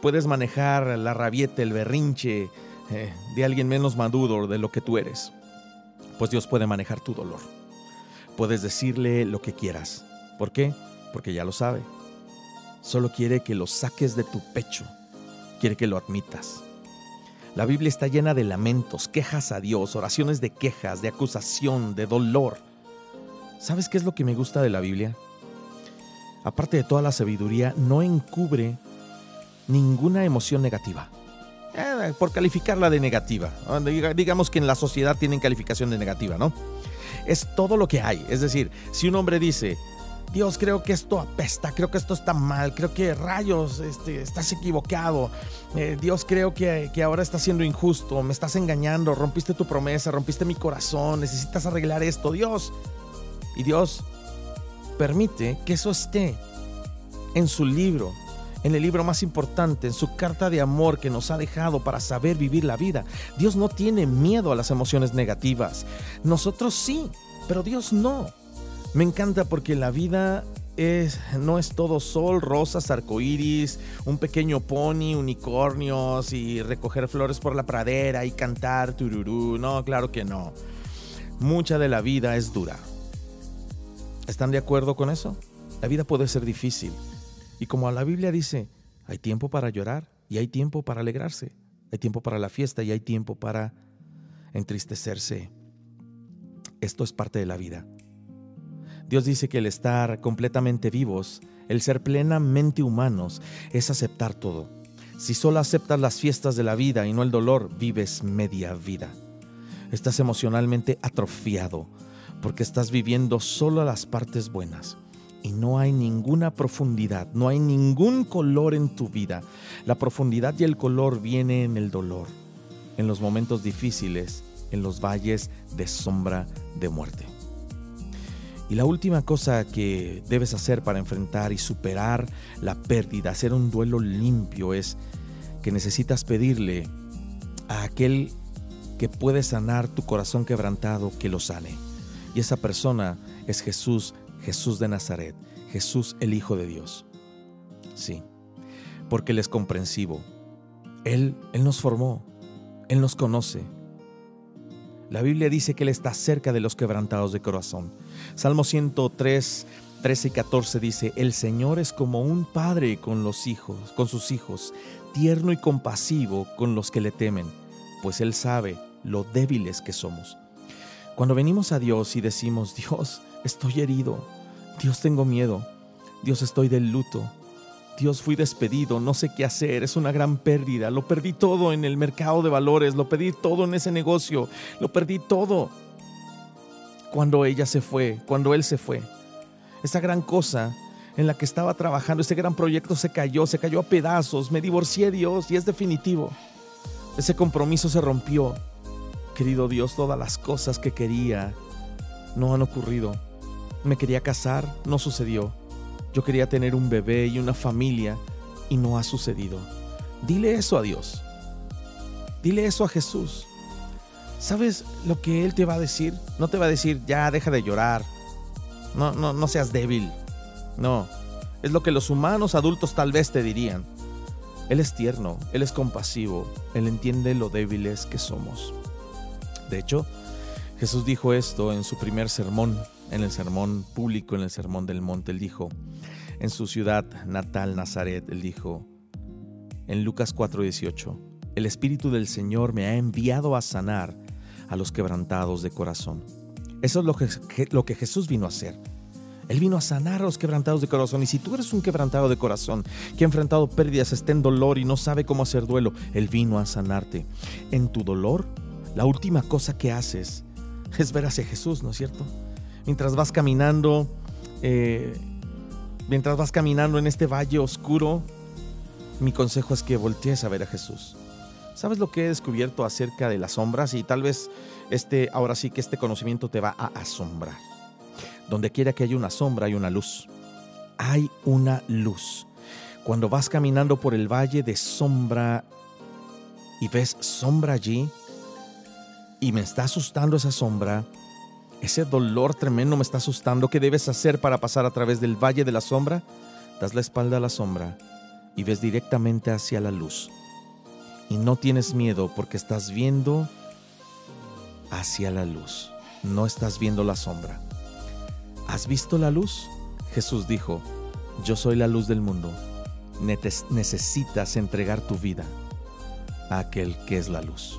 Puedes manejar la rabieta, el berrinche eh, de alguien menos maduro de lo que tú eres. Pues Dios puede manejar tu dolor. Puedes decirle lo que quieras. ¿Por qué? Porque ya lo sabe. Solo quiere que lo saques de tu pecho. Quiere que lo admitas. La Biblia está llena de lamentos, quejas a Dios, oraciones de quejas, de acusación, de dolor. ¿Sabes qué es lo que me gusta de la Biblia? Aparte de toda la sabiduría, no encubre ninguna emoción negativa. Eh, por calificarla de negativa. Digamos que en la sociedad tienen calificación de negativa, ¿no? Es todo lo que hay. Es decir, si un hombre dice, Dios, creo que esto apesta, creo que esto está mal, creo que rayos, este, estás equivocado. Eh, Dios, creo que, que ahora estás siendo injusto, me estás engañando, rompiste tu promesa, rompiste mi corazón, necesitas arreglar esto, Dios. Y Dios permite que eso esté en su libro, en el libro más importante, en su carta de amor que nos ha dejado para saber vivir la vida. Dios no tiene miedo a las emociones negativas. Nosotros sí, pero Dios no. Me encanta porque la vida es, no es todo sol, rosas, arcoíris, un pequeño pony, unicornios y recoger flores por la pradera y cantar tururú. No, claro que no. Mucha de la vida es dura. ¿Están de acuerdo con eso? La vida puede ser difícil. Y como la Biblia dice, hay tiempo para llorar y hay tiempo para alegrarse. Hay tiempo para la fiesta y hay tiempo para entristecerse. Esto es parte de la vida. Dios dice que el estar completamente vivos, el ser plenamente humanos, es aceptar todo. Si solo aceptas las fiestas de la vida y no el dolor, vives media vida. Estás emocionalmente atrofiado porque estás viviendo solo las partes buenas y no hay ninguna profundidad, no hay ningún color en tu vida. La profundidad y el color viene en el dolor, en los momentos difíciles, en los valles de sombra de muerte. Y la última cosa que debes hacer para enfrentar y superar la pérdida, hacer un duelo limpio, es que necesitas pedirle a aquel que puede sanar tu corazón quebrantado que lo sane. Y esa persona es Jesús, Jesús de Nazaret, Jesús el Hijo de Dios. Sí, porque Él es comprensivo. Él, Él nos formó, Él nos conoce, la Biblia dice que Él está cerca de los quebrantados de corazón. Salmo 103, 13 y 14 dice, El Señor es como un padre con los hijos, con sus hijos, tierno y compasivo con los que le temen, pues Él sabe lo débiles que somos. Cuando venimos a Dios y decimos, Dios, estoy herido, Dios tengo miedo, Dios estoy del luto, Dios, fui despedido, no sé qué hacer, es una gran pérdida, lo perdí todo en el mercado de valores, lo perdí todo en ese negocio, lo perdí todo. Cuando ella se fue, cuando él se fue, esa gran cosa en la que estaba trabajando, ese gran proyecto se cayó, se cayó a pedazos, me divorcié Dios y es definitivo. Ese compromiso se rompió. Querido Dios, todas las cosas que quería no han ocurrido. Me quería casar, no sucedió. Yo quería tener un bebé y una familia y no ha sucedido. Dile eso a Dios. Dile eso a Jesús. ¿Sabes lo que Él te va a decir? No te va a decir, ya deja de llorar. No, no, no seas débil. No. Es lo que los humanos adultos tal vez te dirían. Él es tierno, Él es compasivo, Él entiende lo débiles que somos. De hecho, Jesús dijo esto en su primer sermón, en el sermón público, en el sermón del monte. Él dijo, en su ciudad natal, Nazaret, Él dijo, en Lucas 4:18, el Espíritu del Señor me ha enviado a sanar a los quebrantados de corazón. Eso es lo que, lo que Jesús vino a hacer. Él vino a sanar a los quebrantados de corazón. Y si tú eres un quebrantado de corazón que ha enfrentado pérdidas, está en dolor y no sabe cómo hacer duelo, Él vino a sanarte. En tu dolor, la última cosa que haces es ver hacia Jesús, ¿no es cierto? Mientras vas caminando, eh, mientras vas caminando en este valle oscuro, mi consejo es que voltees a ver a Jesús. ¿Sabes lo que he descubierto acerca de las sombras? Y tal vez este, ahora sí que este conocimiento te va a asombrar. Donde quiera que haya una sombra hay una luz. Hay una luz. Cuando vas caminando por el valle de sombra y ves sombra allí y me está asustando esa sombra, ese dolor tremendo me está asustando, ¿qué debes hacer para pasar a través del valle de la sombra? Das la espalda a la sombra y ves directamente hacia la luz. Y no tienes miedo porque estás viendo hacia la luz, no estás viendo la sombra. ¿Has visto la luz? Jesús dijo, yo soy la luz del mundo. Necesitas entregar tu vida a aquel que es la luz.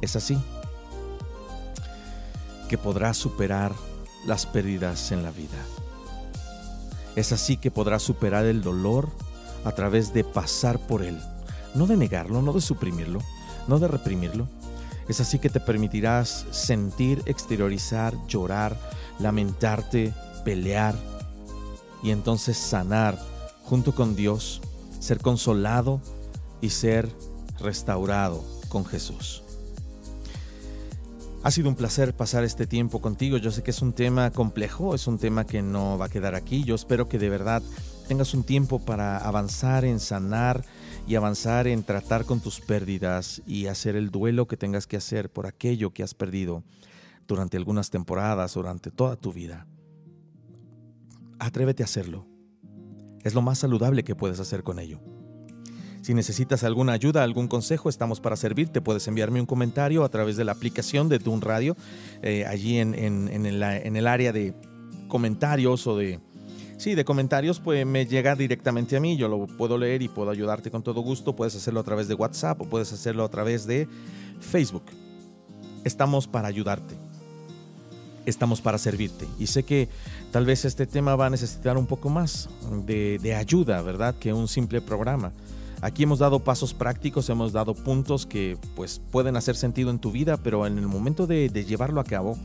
Es así que podrás superar las pérdidas en la vida. Es así que podrás superar el dolor a través de pasar por él. No de negarlo, no de suprimirlo, no de reprimirlo. Es así que te permitirás sentir, exteriorizar, llorar, lamentarte, pelear y entonces sanar junto con Dios, ser consolado y ser restaurado con Jesús. Ha sido un placer pasar este tiempo contigo. Yo sé que es un tema complejo, es un tema que no va a quedar aquí. Yo espero que de verdad tengas un tiempo para avanzar en sanar y avanzar en tratar con tus pérdidas y hacer el duelo que tengas que hacer por aquello que has perdido durante algunas temporadas, durante toda tu vida. Atrévete a hacerlo. Es lo más saludable que puedes hacer con ello. Si necesitas alguna ayuda, algún consejo, estamos para servirte. Puedes enviarme un comentario a través de la aplicación de Dun Radio, eh, allí en, el, en el área de comentarios o de, Sí, de comentarios, pues me llega directamente a mí, yo lo puedo leer y puedo ayudarte con todo gusto. Puedes hacerlo a través de WhatsApp o puedes hacerlo a través de Facebook. Estamos para ayudarte. Estamos para servirte. Y sé que tal vez este tema va a necesitar un poco más de, ayuda, ¿verdad? Que un simple programa. Aquí hemos dado pasos prácticos, hemos dado puntos que pues pueden hacer sentido en tu vida, pero en el momento de llevarlo a cabo,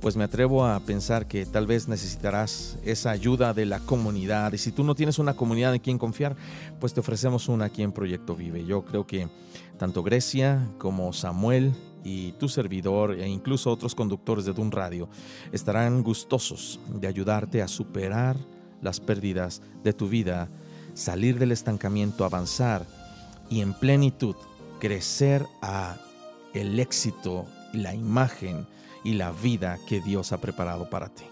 pues me atrevo a pensar que tal vez necesitarás esa ayuda de la comunidad. Y si tú no tienes una comunidad en quien confiar, pues te ofrecemos una aquí en Proyecto Vive. Yo creo que tanto Grecia como Samuel y tu servidor e incluso otros conductores de Dun Radio estarán gustosos de ayudarte a superar las pérdidas de tu vida, salir del estancamiento, avanzar y en plenitud crecer a el éxito, la imagen y la vida que Dios ha preparado para ti.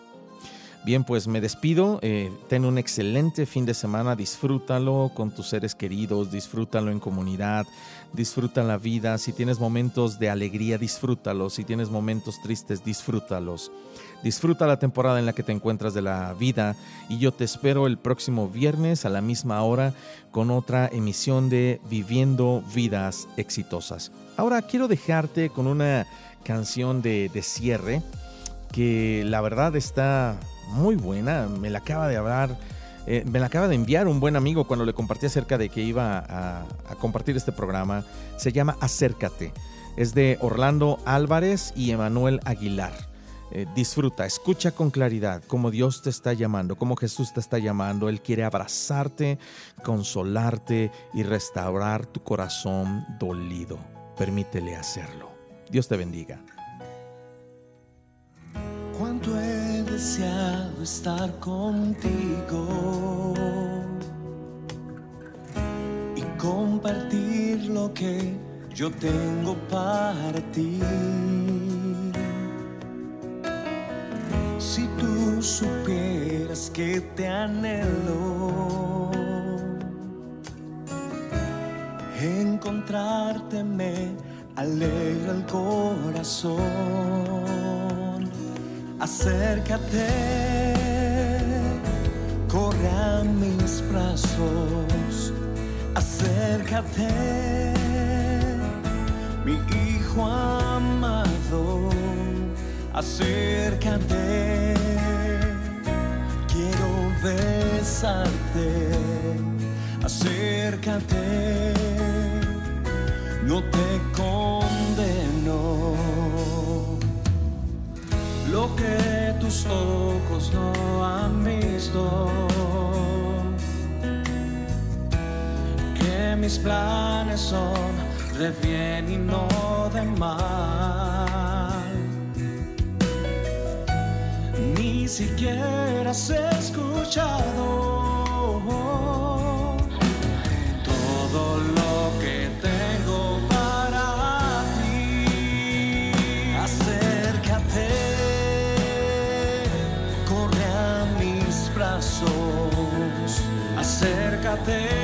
Bien, pues me despido. Eh, ten un excelente fin de semana. Disfrútalo con tus seres queridos, disfrútalo en comunidad, disfruta la vida. Si tienes momentos de alegría, disfrútalos. Si tienes momentos tristes, disfrútalos. Disfruta la temporada en la que te encuentras de la vida y yo te espero el próximo viernes a la misma hora con otra emisión de Viviendo Vidas Exitosas. Ahora quiero dejarte con una canción de, cierre que la verdad está muy buena. Me la acaba de hablar, eh, me la acaba de enviar un buen amigo cuando le compartí acerca de que iba a, compartir este programa. Se llama Acércate. Es de Orlando Álvarez y Emanuel Aguilar. Eh, disfruta, escucha con claridad cómo Dios te está llamando, cómo Jesús te está llamando. Él quiere abrazarte, consolarte y restaurar tu corazón dolido. Permítele hacerlo. Dios te bendiga. Cuánto he deseado estar contigo y compartir lo que yo tengo para ti. Que te anhelo. Encontrarte me alegra el corazón. Acércate, corre mis brazos, acércate, mi hijo amado, acércate, besarte, acércate no te condeno. Lo que tus ojos no han visto, que mis planes son de bien y no de mal. Ni siquiera has todo lo que tengo para ti. Acércate, corre a mis brazos, acércate,